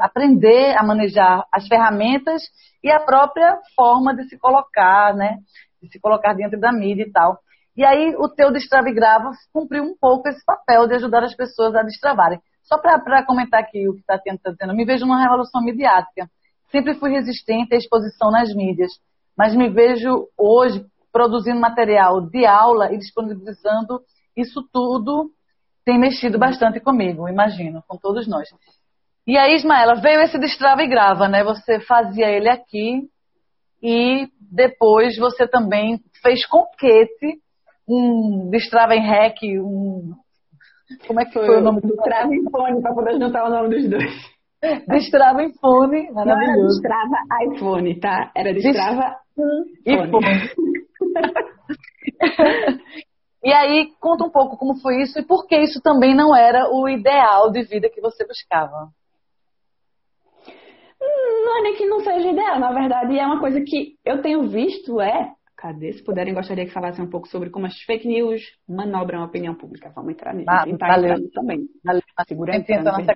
aprender a manejar as ferramentas e a própria forma de se colocar, né? De se colocar dentro da mídia e tal. E aí o teu Destrava e Grava cumpriu um pouco esse papel de ajudar as pessoas a destravarem. Só para comentar aqui o que está dizendo, me vejo numa revolução midiática. Sempre fui resistente à exposição nas mídias, mas me vejo hoje produzindo material de aula e disponibilizando isso tudo tem mexido bastante comigo, imagino, com todos nós. E aí, Ismaela, veio esse destrava e grava, né? Você fazia ele aqui e depois você também fez com Kate um destrava em rec, um... Como é que foi, foi o nome do Destrava em fone, para poder juntar o nome dos dois. Destrava em fone, maravilhoso. Não era destrava iPhone, tá? Era destrava Dest... fone. E aí, conta um pouco como foi isso e por que isso também não era o ideal de vida que você buscava. não é nem que não seja ideal, na verdade é uma coisa que eu tenho visto é. Cadê? Se puderem, gostaria que falassem um pouco sobre como as fake news manobram a opinião pública. Vamos entrar nisso. Ah, valeu. também. Valeu. Segura. Nossa...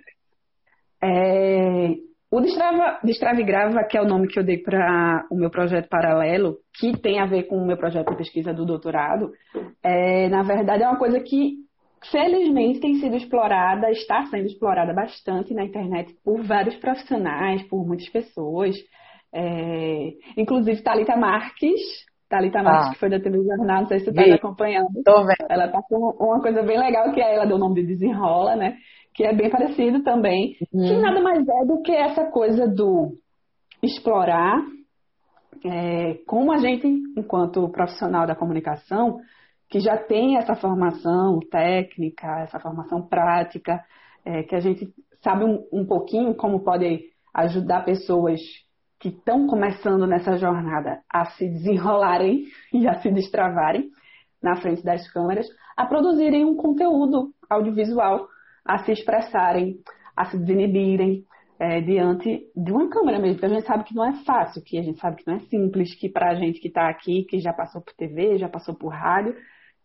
É, o Destrava, Destrava e Grava, que é o nome que eu dei para o meu projeto paralelo, que tem a ver com o meu projeto de pesquisa do doutorado, é, na verdade é uma coisa que felizmente tem sido explorada, está sendo explorada bastante na internet por vários profissionais, por muitas pessoas. É, inclusive Talita Marques, Marques, ah. que foi da TV Jornal, não sei se você está acompanhando. Tô vendo. Ela está com uma coisa bem legal, que é ela deu o nome de Desenrola, né? Que é bem parecido também. Uhum. Que nada mais é do que essa coisa do explorar é, como a gente, enquanto profissional da comunicação, que já tem essa formação técnica, essa formação prática, é, que a gente sabe um, um pouquinho como pode ajudar pessoas que estão começando nessa jornada a se desenrolarem e a se destravarem na frente das câmeras, a produzirem um conteúdo audiovisual, a se expressarem, a se desinibirem é, diante de uma câmera mesmo, porque a gente sabe que não é fácil, que a gente sabe que não é simples, que para a gente que está aqui, que já passou por TV, já passou por rádio,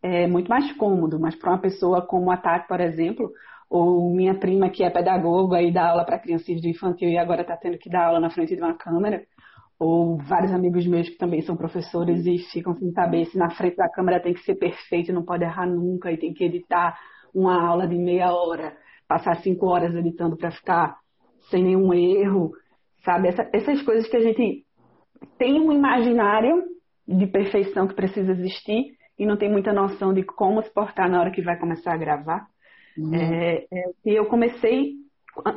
é muito mais cômodo, mas para uma pessoa como a Tati, por exemplo, ou minha prima que é pedagoga e dá aula para crianças de infantil e agora está tendo que dar aula na frente de uma câmera, ou vários amigos meus que também são professores e ficam sem saber se na frente da câmera tem que ser perfeito, não pode errar nunca e tem que editar uma aula de meia hora, passar cinco horas editando para ficar sem nenhum erro, sabe? Essa, essas coisas que a gente tem um imaginário de perfeição que precisa existir e não tem muita noção de como se portar na hora que vai começar a gravar. Uhum. É, é, e eu comecei,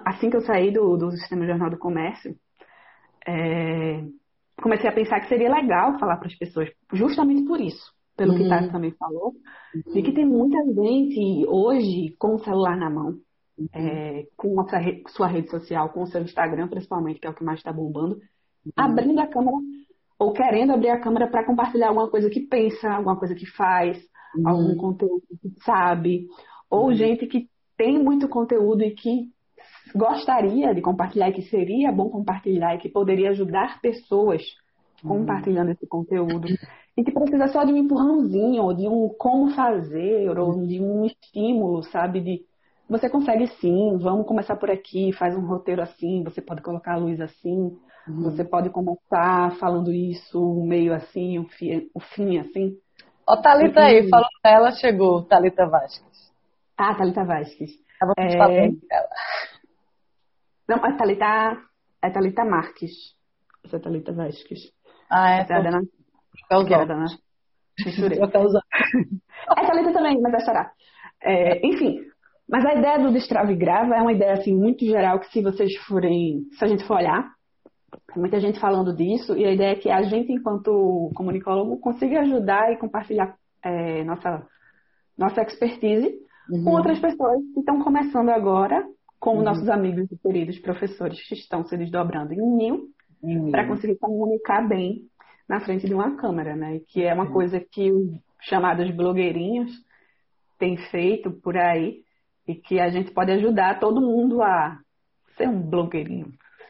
assim que eu saí do, do Sistema Jornal do Comércio, é, comecei a pensar que seria legal falar para as pessoas, justamente por isso, pelo uhum. que Tati também falou, uhum. de que tem muita gente hoje com o celular na mão, uhum. é, com a sua, rede social, com o seu Instagram, principalmente, que é o que mais está bombando, uhum. abrindo a câmera ou querendo abrir a câmera para compartilhar alguma coisa que pensa, alguma coisa que faz, uhum. algum conteúdo que sabe, ou uhum. gente que tem muito conteúdo e que gostaria de compartilhar e que seria bom compartilhar e que poderia ajudar pessoas uhum. Compartilhando esse conteúdo e que precisa só de um empurrãozinho ou de um como fazer ou de um estímulo, sabe, de você consegue sim, vamos começar por aqui, faz um roteiro assim, você pode colocar a luz assim, Uhum. Você pode começar falando isso meio assim, o fim, o fim assim. Ó, Thalita aí, falou dela, chegou, Thalita Vasques. Ah, Thalita Vasques. Tava é... falando dela. Não, é Thalita, é Thalita Marques. Essa é Thalita Vasques. Ah, é? Essa é a Dana... Causou. Dana... é Thalita também, mas vai chorar. É, enfim, mas a ideia do destrave grava é uma ideia assim muito geral que se vocês forem, se a gente for olhar, muita gente falando disso, e a ideia é que a gente, enquanto comunicólogo, consiga ajudar e compartilhar é, nossa, nossa expertise uhum. com outras pessoas que estão começando agora, como uhum. nossos amigos e queridos professores que estão se desdobrando em mil, uhum. para conseguir comunicar bem na frente de uma câmera, né? Que é uma uhum. coisa que os chamados blogueirinhos têm feito por aí e que a gente pode ajudar todo mundo a ser um blogueirinho.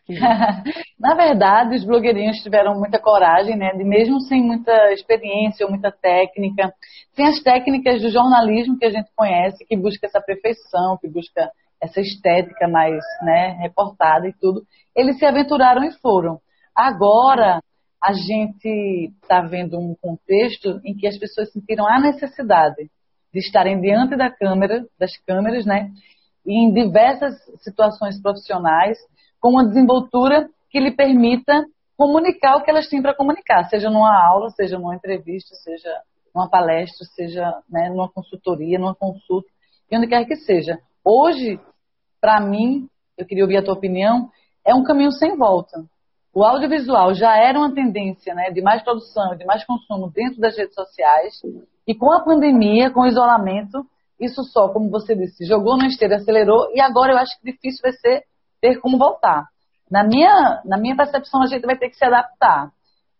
Na verdade, os blogueirinhos tiveram muita coragem, né? De mesmo sem muita experiência ou muita técnica, sem as técnicas do jornalismo que a gente conhece, que busca essa perfeição, que busca essa estética mais né, reportada e tudo, eles se aventuraram e foram. Agora, a gente está vendo um contexto em que as pessoas sentiram a necessidade de estarem diante da câmera, das câmeras, né? Em diversas situações profissionais, com uma desenvoltura que lhe permita comunicar o que elas têm para comunicar, seja numa aula, seja numa entrevista, seja numa palestra, seja né, numa consultoria, numa consulta, e onde quer que seja. Hoje, para mim, eu queria ouvir a tua opinião, é um caminho sem volta. O audiovisual já era uma tendência né, de mais produção, de mais consumo dentro das redes sociais, e com a pandemia, com o isolamento, isso só, como você disse, jogou na esteira, acelerou, e agora eu acho que difícil vai ser ter como voltar. Na minha, na minha percepção, a gente vai ter que se adaptar.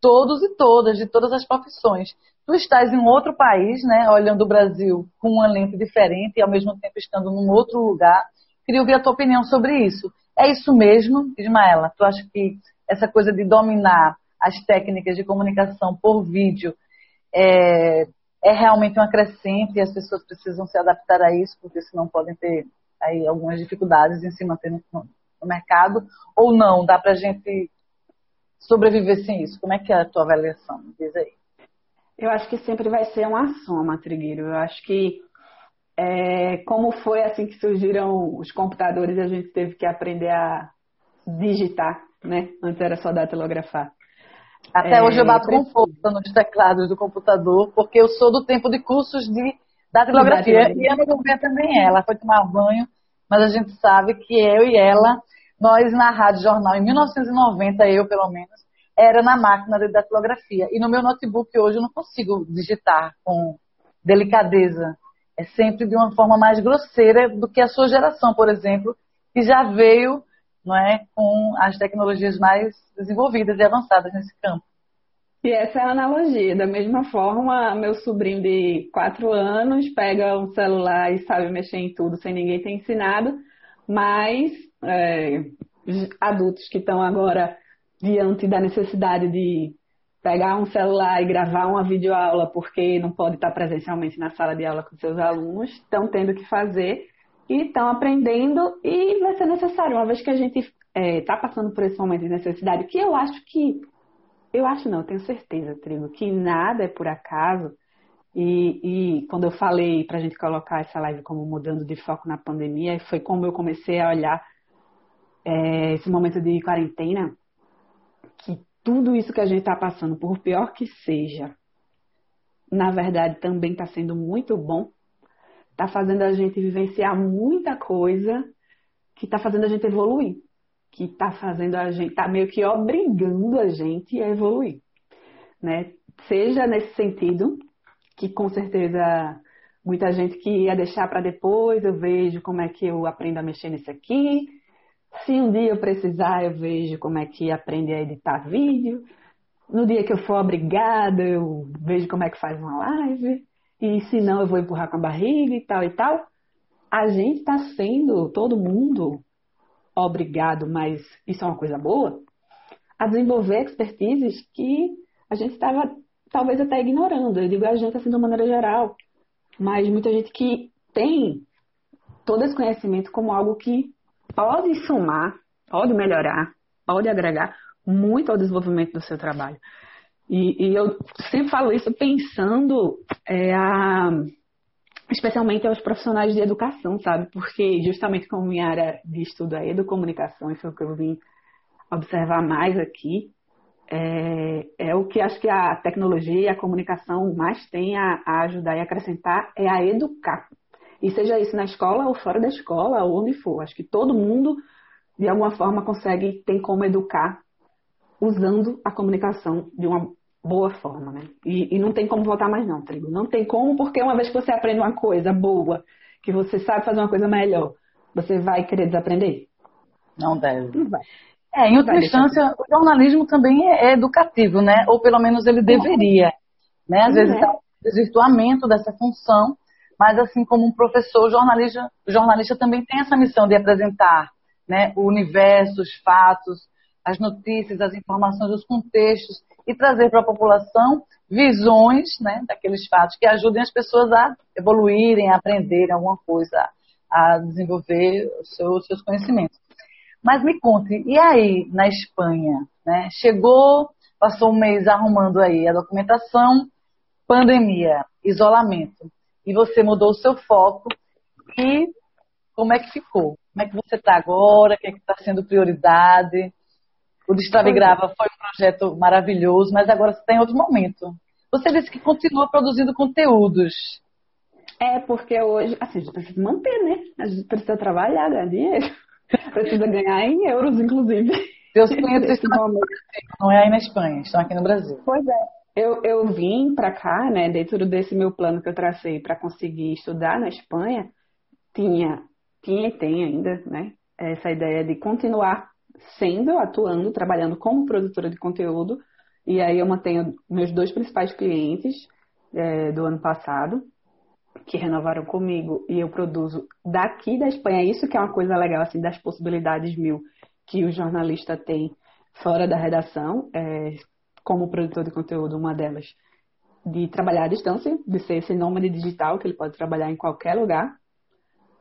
Todos e todas, de todas as profissões. Tu estás em um outro país, né, olhando o Brasil com uma lente diferente e ao mesmo tempo estando num outro lugar. Queria ouvir a tua opinião sobre isso. É isso mesmo, Ismaela? Tu acha que essa coisa de dominar as técnicas de comunicação por vídeo é, é realmente uma crescente e as pessoas precisam se adaptar a isso, porque senão podem ter aí algumas dificuldades em se manter no, no mercado, ou não, dá para a gente sobreviver sem isso? Como é que é a tua avaliação? Diz aí. Eu acho que sempre vai ser uma soma, Trigueiro. Eu acho que é, como foi assim que surgiram os computadores, a gente teve que aprender a digitar, né? Antes era só datilografar. Até é, hoje eu bato com força nos teclados do computador, porque eu sou do tempo de cursos de datilografia. E a minha também é. Ela foi tomar banho, mas a gente sabe que eu e ela, nós na Rádio Jornal, em 1990, eu pelo menos, era na máquina de datilografia. E no meu notebook hoje eu não consigo digitar com delicadeza. É sempre de uma forma mais grosseira do que a sua geração, por exemplo, que já veio não é, com as tecnologias mais desenvolvidas e avançadas nesse campo. E essa é a analogia. Da mesma forma, meu sobrinho de quatro anos pega um celular e sabe mexer em tudo sem ninguém ter ensinado, mas é, adultos que estão agora diante da necessidade de pegar um celular e gravar uma videoaula porque não pode estar presencialmente na sala de aula com seus alunos, estão tendo que fazer e estão aprendendo e vai ser necessário, uma vez que a gente está é, tá passando por esse momento de necessidade, que eu acho que, eu acho não, eu tenho certeza, Trigo, que nada é por acaso, e, e quando eu falei para a gente colocar essa live como mudando de foco na pandemia, foi como eu comecei a olhar é, esse momento de quarentena, que tudo isso que a gente está passando, por pior que seja, na verdade também está sendo muito bom está fazendo a gente vivenciar muita coisa que está fazendo a gente evoluir, que está fazendo a gente, está meio que obrigando a gente a evoluir, né? Seja nesse sentido, que com certeza muita gente que ia deixar para depois, eu vejo como é que eu aprendo a mexer nisso aqui. Se um dia eu precisar, eu vejo como é que aprende a editar vídeo. No dia que eu for obrigada, eu vejo como é que faz uma live e se não eu vou empurrar com a barriga e tal e tal. A gente está sendo, todo mundo, obrigado, mas isso é uma coisa boa, a desenvolver expertises que a gente estava talvez até ignorando. Eu digo a gente assim de uma maneira geral, mas muita gente que tem todo esse conhecimento como algo que pode somar, pode melhorar, pode agregar muito ao desenvolvimento do seu trabalho. E, e eu sempre falo isso pensando é, a, especialmente aos profissionais de educação, sabe? Porque justamente como minha área de estudo é educomunicação, isso é o que eu vim observar mais aqui, é, é, o que acho que a tecnologia e a comunicação mais tem a, a, ajudar e acrescentar é a educar. E seja isso na escola ou fora da escola, ou onde for. Acho que todo mundo, de alguma forma, consegue, tem como educar usando a comunicação de uma boa forma, né? E, e, não tem como voltar mais não, Trigo. Não tem como, porque uma vez que você aprende uma coisa boa, que você sabe fazer uma coisa melhor, você vai querer desaprender? Não deve. Não vai. É, em outra instância, o jornalismo também é, é, educativo, né? Ou pelo menos ele deveria, né? Às vezes é um desvirtuamento dessa função, mas assim como um professor, jornalista, jornalista também tem essa missão de apresentar, né? O universo, os fatos, as notícias, as informações, os contextos e trazer para a população visões né, daqueles fatos que ajudem as pessoas a evoluírem, a aprenderem alguma coisa, a desenvolver os seus, seus conhecimentos. Mas me conte, e aí na Espanha? Né? Chegou, passou um mês arrumando aí a documentação, pandemia, isolamento, e você mudou o seu foco e como é que ficou? Como é que você está agora? O que é está sendo prioridade? O Destrave Grava foi um projeto maravilhoso, mas agora você está em outro momento. Você disse que continua produzindo conteúdos. É, porque hoje, assim, a gente precisa manter, né? A gente precisa trabalhar, ganhar dinheiro. Precisa ganhar em euros, inclusive. Seus clientes estão aqui não é aí na Espanha, estão aqui no Brasil. Pois é. Eu, eu vim para cá, né, dentro desse meu plano que eu tracei para conseguir estudar na Espanha, tinha, tinha e tem ainda, né, essa ideia de continuar sendo, atuando, trabalhando como produtora de conteúdo. E aí eu mantenho meus dois principais clientes é, do ano passado, que renovaram comigo, e eu produzo daqui da Espanha. Isso que é uma coisa legal, assim, das possibilidades mil que o jornalista tem fora da redação, é, como produtor de conteúdo, uma delas de trabalhar à distância, de ser esse nômade digital, que ele pode trabalhar em qualquer lugar.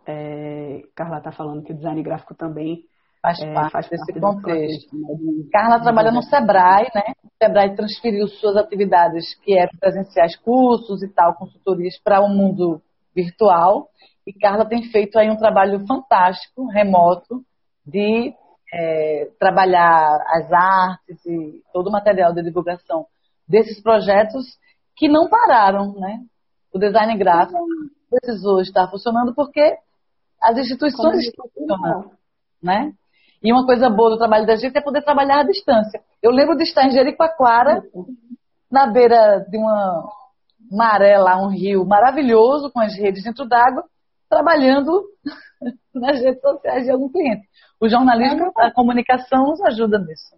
É, Carla está falando que o design gráfico também faz é, parte faz desse contexto. Né, Carla trabalha no Sebrae, né? O Sebrae transferiu suas atividades, que é presenciais, cursos e tal, consultorias, para o um mundo virtual. E Carla tem feito aí um trabalho fantástico, remoto, de é, trabalhar as artes e todo o material de divulgação desses projetos que não pararam, né? O design gráfico precisou estar funcionando porque as instituições estão funcionando, né? E uma coisa boa do trabalho da gente é poder trabalhar à distância. Eu lembro de estar em Jericoacoara, na beira de uma maré lá, um rio maravilhoso, com as redes dentro d'água, trabalhando nas redes sociais de algum cliente. O jornalismo, a comunicação nos ajuda nisso.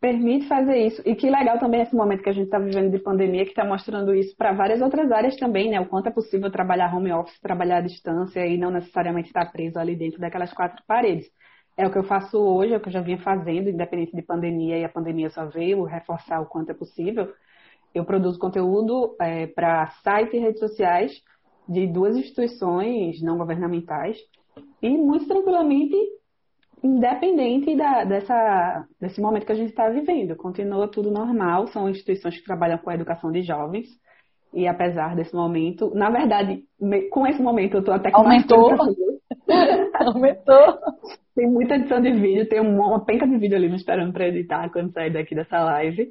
Permite fazer isso. E que legal também esse momento que a gente está vivendo de pandemia, que está mostrando isso para várias outras áreas também, né? O quanto é possível trabalhar home office, trabalhar à distância e não necessariamente estar preso ali dentro daquelas quatro paredes. É o que eu faço hoje, é o que eu já vinha fazendo, independente de pandemia, e a pandemia só veio reforçar o quanto é possível. Eu produzo conteúdo é, para sites e redes sociais de duas instituições não governamentais e muito tranquilamente independente da, dessa, desse momento que a gente está vivendo. Continua tudo normal, são instituições que trabalham com a educação de jovens. E apesar desse momento, na verdade, com esse momento eu estou até com Aumentou. Aumentou. Tem muita edição de vídeo, tem uma, uma penca de vídeo ali me esperando para editar quando sair daqui dessa live.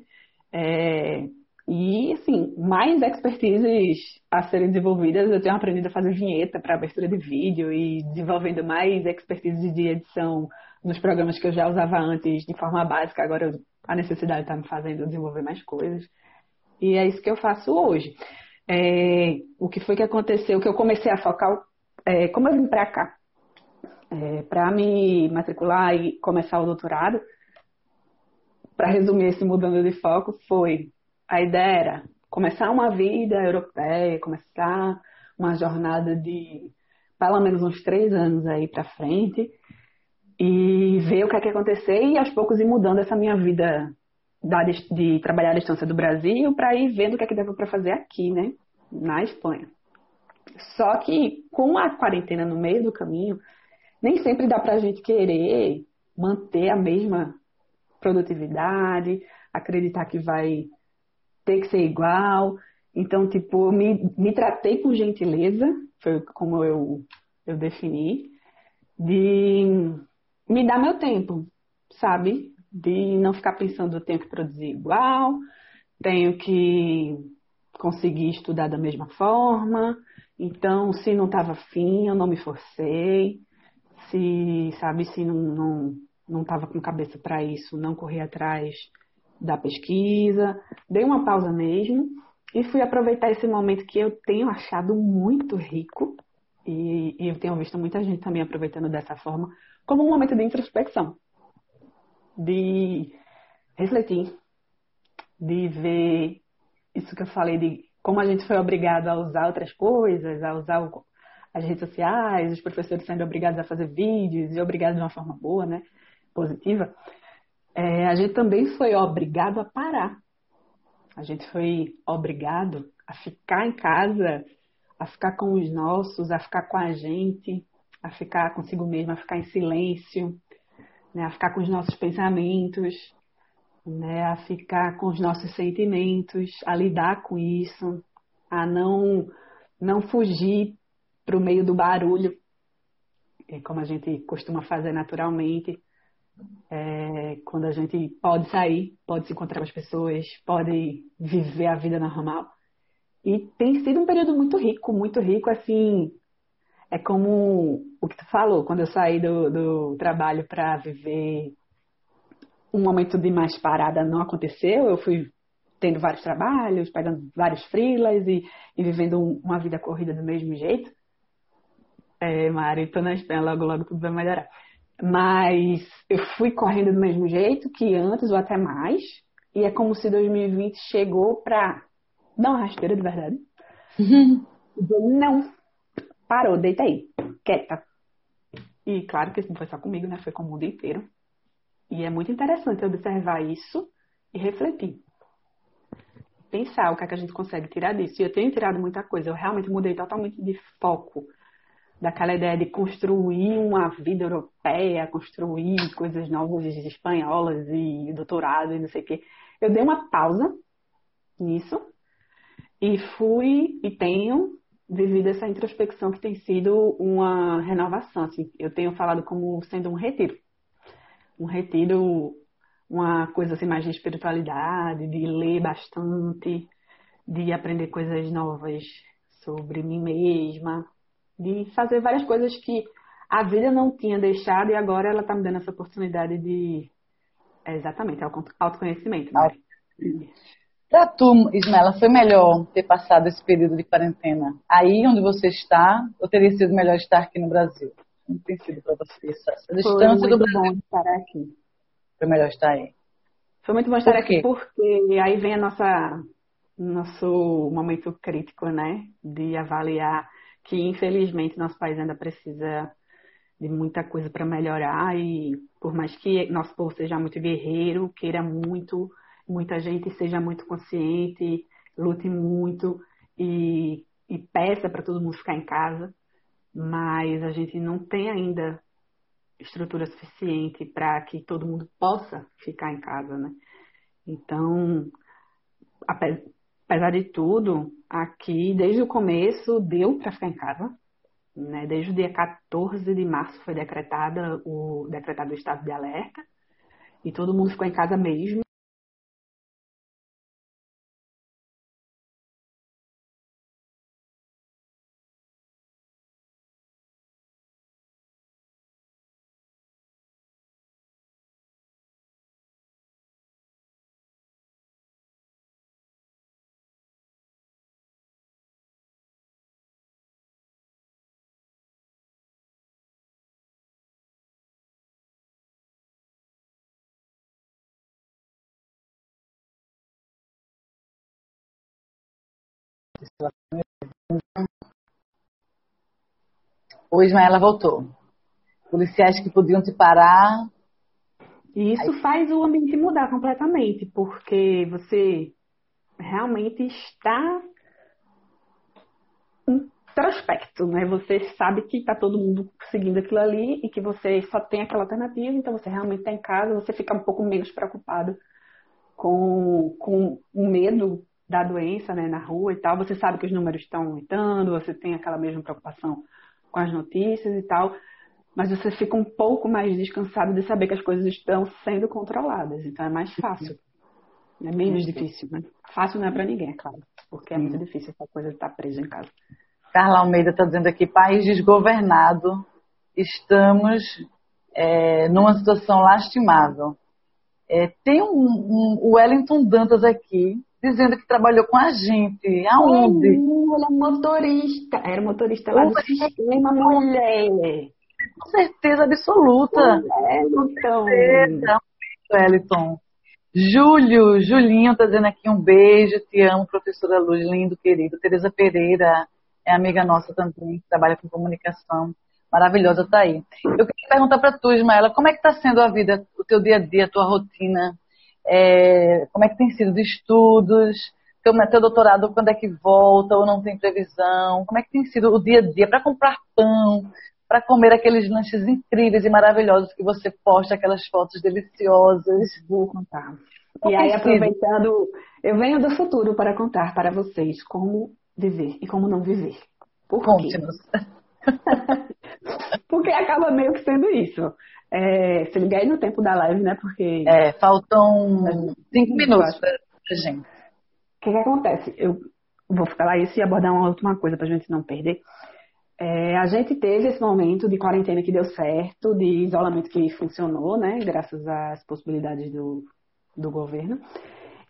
É, e, assim, mais expertises a serem desenvolvidas. Eu tenho aprendido a fazer vinheta para abertura de vídeo e desenvolvendo mais expertises de edição nos programas que eu já usava antes de forma básica. Agora a necessidade está me fazendo desenvolver mais coisas. E é isso que eu faço hoje. É, o que foi que aconteceu? Que eu comecei a focar, é, como eu vim para cá, é, para me matricular e começar o doutorado, para resumir esse mudando de foco, foi a ideia era começar uma vida europeia, começar uma jornada de pelo menos uns três anos aí para frente e ver o que é que acontecer e aos poucos ir mudando essa minha vida da, de trabalhar à distância do Brasil para ir vendo o que é que dava para fazer aqui, né, na Espanha. Só que com a quarentena no meio do caminho, nem sempre dá para a gente querer manter a mesma produtividade, acreditar que vai ter que ser igual. Então, tipo, me, me tratei com gentileza, foi como eu, eu defini, de me dar meu tempo, sabe? De não ficar pensando, eu tenho que produzir igual, tenho que conseguir estudar da mesma forma. Então, se não estava afim, eu não me forcei. Se, sabe, se não, não, não estava com cabeça para isso, não corri atrás da pesquisa, dei uma pausa mesmo e fui aproveitar esse momento que eu tenho achado muito rico e, e eu tenho visto muita gente também aproveitando dessa forma como um momento de introspecção, de refletir, de ver isso que eu falei de como a gente foi obrigado a usar outras coisas, a usar o, as redes sociais, os professores sendo obrigados a fazer vídeos e obrigados de uma forma boa, né, positiva é, a gente também foi obrigado a parar. A gente foi obrigado a ficar em casa, a ficar com os nossos, a ficar com a gente, a ficar consigo mesmo, a ficar em silêncio, né, a ficar com os nossos pensamentos, né, a ficar com os nossos sentimentos, a lidar com isso, a não não fugir para o meio do barulho, é como a gente costuma fazer naturalmente, é, quando a gente pode sair, pode se encontrar com as pessoas, pode viver a vida normal. E tem sido um período muito rico, muito rico, assim. É como o que tu falou, quando eu saí do, do trabalho para viver um momento de mais parada não aconteceu, eu fui tendo vários trabalhos, pegando vários freelas e, e vivendo uma vida corrida do mesmo jeito. É, Mari, tô na espera, logo, logo tudo vai melhorar. Mas eu fui correndo do mesmo jeito que antes, ou até mais. E é como se 2020 chegou pra dar uma rasteira de verdade. Uhum. Não, parou, deita aí, quieta. E claro que isso não foi só comigo, né? Foi com o mundo inteiro. E é muito interessante observar isso e refletir. Pensar o que, é que a gente consegue tirar disso. E eu tenho tirado muita coisa. Eu realmente mudei totalmente de foco daquela ideia de construir uma vida europeia, construir coisas novas espanholas e doutorado e não sei o quê. Eu dei uma pausa nisso e fui e tenho vivido essa introspecção que tem sido uma renovação. Assim. Eu tenho falado como sendo um retiro. Um retiro, uma coisa assim mais de espiritualidade, de ler bastante, de aprender coisas novas sobre mim mesma, de fazer várias coisas que a vida não tinha deixado e agora ela está me dando essa oportunidade de. É exatamente, é o autoconhecimento. Né? Para tu, Ismaela, foi melhor ter passado esse período de quarentena aí onde você está ou teria sido melhor estar aqui no Brasil? Como tem sido para você essa, essa distância do Brasil? Bom estar aqui. Foi melhor estar aí. Foi muito bom estar Por aqui porque aí vem a nossa nosso momento crítico, né, de avaliar que infelizmente nosso país ainda precisa de muita coisa para melhorar e por mais que nosso povo seja muito guerreiro, queira muito, muita gente seja muito consciente, lute muito e, e peça para todo mundo ficar em casa, mas a gente não tem ainda estrutura suficiente para que todo mundo possa ficar em casa, né? Então, apesar de tudo, aqui desde o começo deu para ficar em casa. Né? Desde o dia 14 de março foi decretada o decretado o estado de alerta e todo mundo ficou em casa mesmo. O Ismaela voltou. Policiais que podiam te parar. E isso Aí... faz o ambiente mudar completamente, porque você realmente está introspecto, né? Você sabe que está todo mundo seguindo aquilo ali e que você só tem aquela alternativa, então você realmente está em casa, você fica um pouco menos preocupado com, com o medo da doença né, na rua e tal, você sabe que os números estão aumentando, você tem aquela mesma preocupação com as notícias e tal, mas você fica um pouco mais descansado de saber que as coisas estão sendo controladas, então é mais fácil. É menos difícil, né? Fácil não é para ninguém, é claro, porque é muito difícil essa coisa de estar preso em casa. Carla Almeida está dizendo aqui, país desgovernado, estamos é, numa situação lastimável. É, tem um, um, o Wellington Dantas aqui, dizendo que trabalhou com a gente. Aonde? Ele é motorista. Era motorista lá do sistema, mulher. Com certeza absoluta. Wellington. Wellington. Júlio, Julinho tá dizendo aqui um beijo, te amo, professora Luz, lindo, querido. Tereza Pereira é amiga nossa também, trabalha com comunicação. Maravilhosa, tá aí. Eu queria perguntar para tu, Ismaela, como é que tá sendo a vida, o teu dia a dia, a tua rotina? É, como é que tem sido de estudos? Teu, doutorado, quando é que volta ou não tem previsão? Como é que tem sido o dia a dia para comprar pão, para comer aqueles lanches incríveis e maravilhosos que você posta, aquelas fotos deliciosas? Vou contar. e aí, aproveitando, eu venho do futuro para contar para vocês como viver e como não viver. Por Conte-nos. Porque acaba meio que sendo isso. É, se ligar aí no tempo da live, né? Porque. É, faltam cinco minutos pra gente. O que, que acontece? Eu vou falar isso e abordar uma última coisa pra gente não perder. É, a gente teve esse momento de quarentena que deu certo, de isolamento que funcionou, né? Graças às possibilidades do, do governo.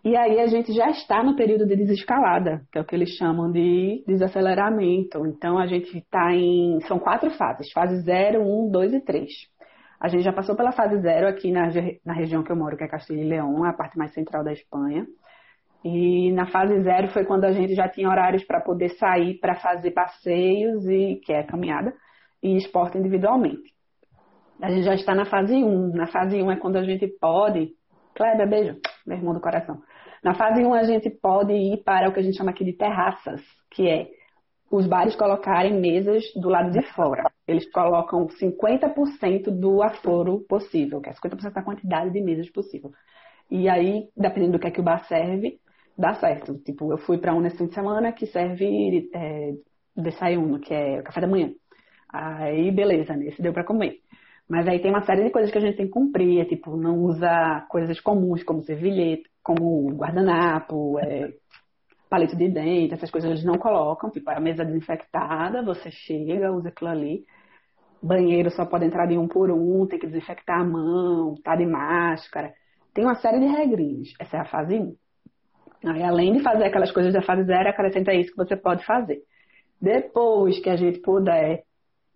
E aí a gente já está no período de desescalada, que é o que eles chamam de desaceleramento. Então a gente está em. São quatro fases: fase 0, 1, 2 e 3. A gente já passou pela fase 0 aqui na, na região que eu moro, que é Castilho e Leão, a parte mais central da Espanha. E na fase 0 foi quando a gente já tinha horários para poder sair para fazer passeios, e que é caminhada, e esporte individualmente. A gente já está na fase 1. Na fase 1 é quando a gente pode. Kleber, beijo, meu irmão do coração. Na fase 1 a gente pode ir para o que a gente chama aqui de terraças, que é os bares colocarem mesas do lado de fora. Eles colocam 50% do aforo possível, que é 50% da quantidade de mesas possível. E aí, dependendo do que é que o bar serve, dá certo. Tipo, eu fui para um nesse fim de semana que serve é, desayuno, que é o café da manhã. Aí, beleza, nesse deu para comer. Mas aí tem uma série de coisas que a gente tem que cumprir, é, tipo, não usa coisas comuns como servilheta, como guardanapo, é, palito de dente, essas coisas eles não colocam, tipo, a mesa desinfectada, você chega, usa aquilo ali. Banheiro só pode entrar de um por um, tem que desinfectar a mão, tá de máscara. Tem uma série de regrinhas. Essa é a fase 1. Aí, além de fazer aquelas coisas da fase 0, acrescenta isso que você pode fazer. Depois que a gente puder,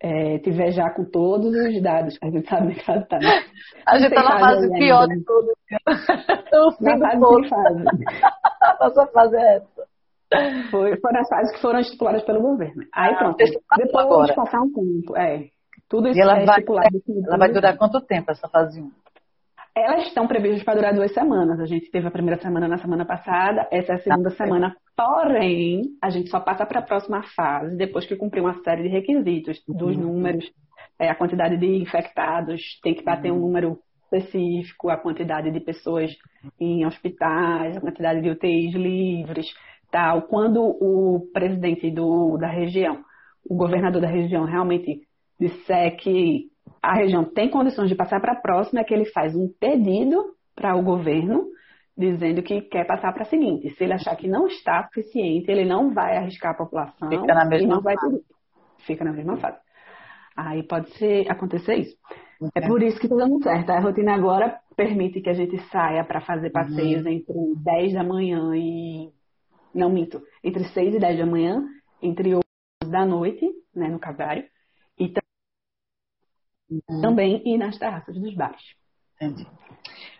é, tiver já com todos os dados, a gente sabe que tá, né? A gente tá na fase pior de todas. Na fase fase. Nossa fase é essa. Foi, foram as fases que foram estipuladas pelo governo. Aí ah, pronto. Depois agora. de passar um tempo, é. Tudo isso e ela é vai, Ela vai durar quanto tempo essa fase 1? Elas estão previstas para durar duas semanas. A gente teve a primeira semana na semana passada, essa é a segunda tá. semana. Porém, a gente só passa para a próxima fase depois que cumprir uma série de requisitos dos uhum. números, é, a quantidade de infectados, tem que bater um uhum. número específico, a quantidade de pessoas em hospitais, a quantidade de UTIs livres, tal. Quando o presidente do, da região, o governador da região realmente disser que a região tem condições de passar para a próxima, é que ele faz um pedido para o governo dizendo que quer passar para a seguinte. Se ele achar que não está suficiente, ele não vai arriscar a população Fica na mesma e não vai pedir. Fica na mesma fase. Aí pode ser, acontecer isso. É por isso que está dando certo. A rotina agora permite que a gente saia para fazer uhum. passeios uhum. entre 10 da manhã e. Não minto. Entre 6 e 10 da manhã, entre 8 da noite, né, no casário, e uhum. também ir nas terraças dos bares. Entendi.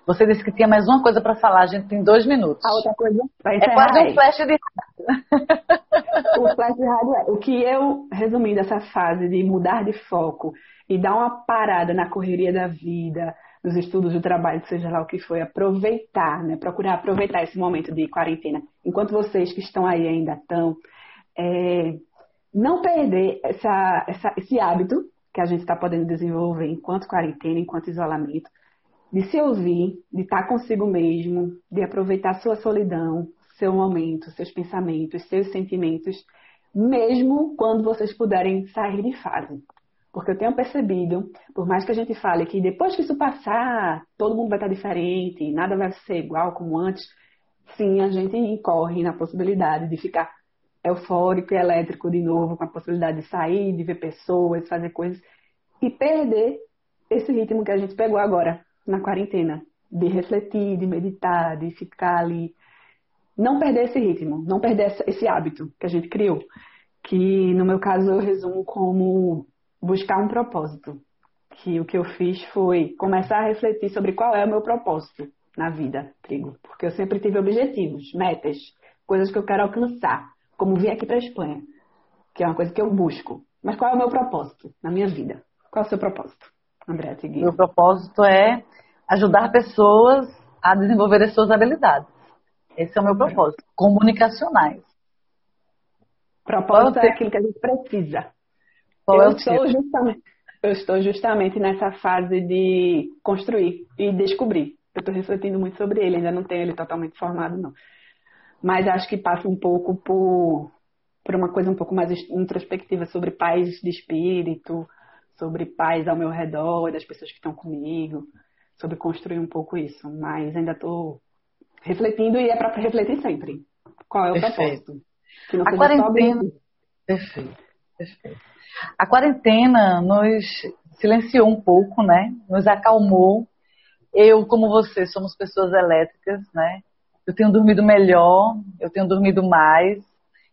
Você disse que tinha mais uma coisa para falar, a gente tem dois minutos. A outra coisa é quase um flash de o flash de rádio é o que eu resumi dessa fase de mudar de foco e dar uma parada na correria da vida, nos estudos do trabalho, seja lá o que foi, aproveitar, né? Procurar aproveitar esse momento de quarentena, enquanto vocês que estão aí ainda estão, é, não perder essa, essa, esse hábito que a gente está podendo desenvolver enquanto quarentena, enquanto isolamento, de se ouvir, de estar consigo mesmo, de aproveitar sua solidão, seu momento, seus pensamentos, seus sentimentos, mesmo quando vocês puderem sair de fase. Porque eu tenho percebido, por mais que a gente fale que depois que isso passar, todo mundo vai estar diferente, nada vai ser igual como antes, sim, a gente incorre na possibilidade de ficar eufórico e elétrico de novo, com a possibilidade de sair, de ver pessoas, fazer coisas, e perder esse ritmo que a gente pegou agora, na quarentena, de refletir, de meditar, de ficar ali. Não perder esse ritmo, não perder esse hábito que a gente criou. Que no meu caso eu resumo como buscar um propósito. Que o que eu fiz foi começar a refletir sobre qual é o meu propósito na vida, Trigo. Porque eu sempre tive objetivos, metas, coisas que eu quero alcançar, como vir aqui para a Espanha, que é uma coisa que eu busco. Mas qual é o meu propósito na minha vida? Qual é o seu propósito, André Tigui? Meu propósito é ajudar pessoas a desenvolver as suas habilidades. Esse é o meu propósito. Comunicacionais. Propósito é aquilo que a gente precisa. Qual eu, é estou justamente, eu estou justamente nessa fase de construir e descobrir. Eu estou refletindo muito sobre ele, ainda não tenho ele totalmente formado, não. Mas acho que passa um pouco por, por uma coisa um pouco mais introspectiva sobre paz de espírito, sobre paz ao meu redor, das pessoas que estão comigo sobre construir um pouco isso, mas ainda estou refletindo e é para refletir sempre. Qual é o perfeito. propósito? a quarentena. Perfeito, perfeito. A quarentena nos silenciou um pouco, né? Nos acalmou. Eu, como você, somos pessoas elétricas, né? Eu tenho dormido melhor, eu tenho dormido mais,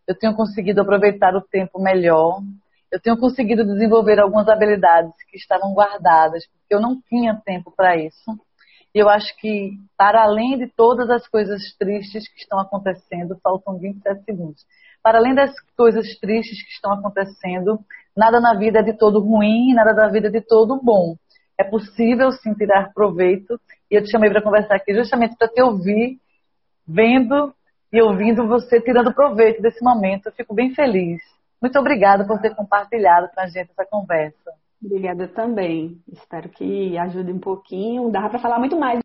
eu tenho conseguido aproveitar o tempo melhor, eu tenho conseguido desenvolver algumas habilidades que estavam guardadas, porque eu não tinha tempo para isso. E eu acho que, para além de todas as coisas tristes que estão acontecendo, faltam 27 segundos. Para além das coisas tristes que estão acontecendo, nada na vida é de todo ruim, nada da vida é de todo bom. é possível sim tirar proveito. E eu te chamei para conversar aqui justamente para te ouvir, vendo e ouvindo você tirando proveito desse momento. Eu fico bem feliz. Muito obrigada por ter compartilhado com a gente essa conversa. Obrigada também. Espero que ajude um pouquinho. Dá para falar muito mais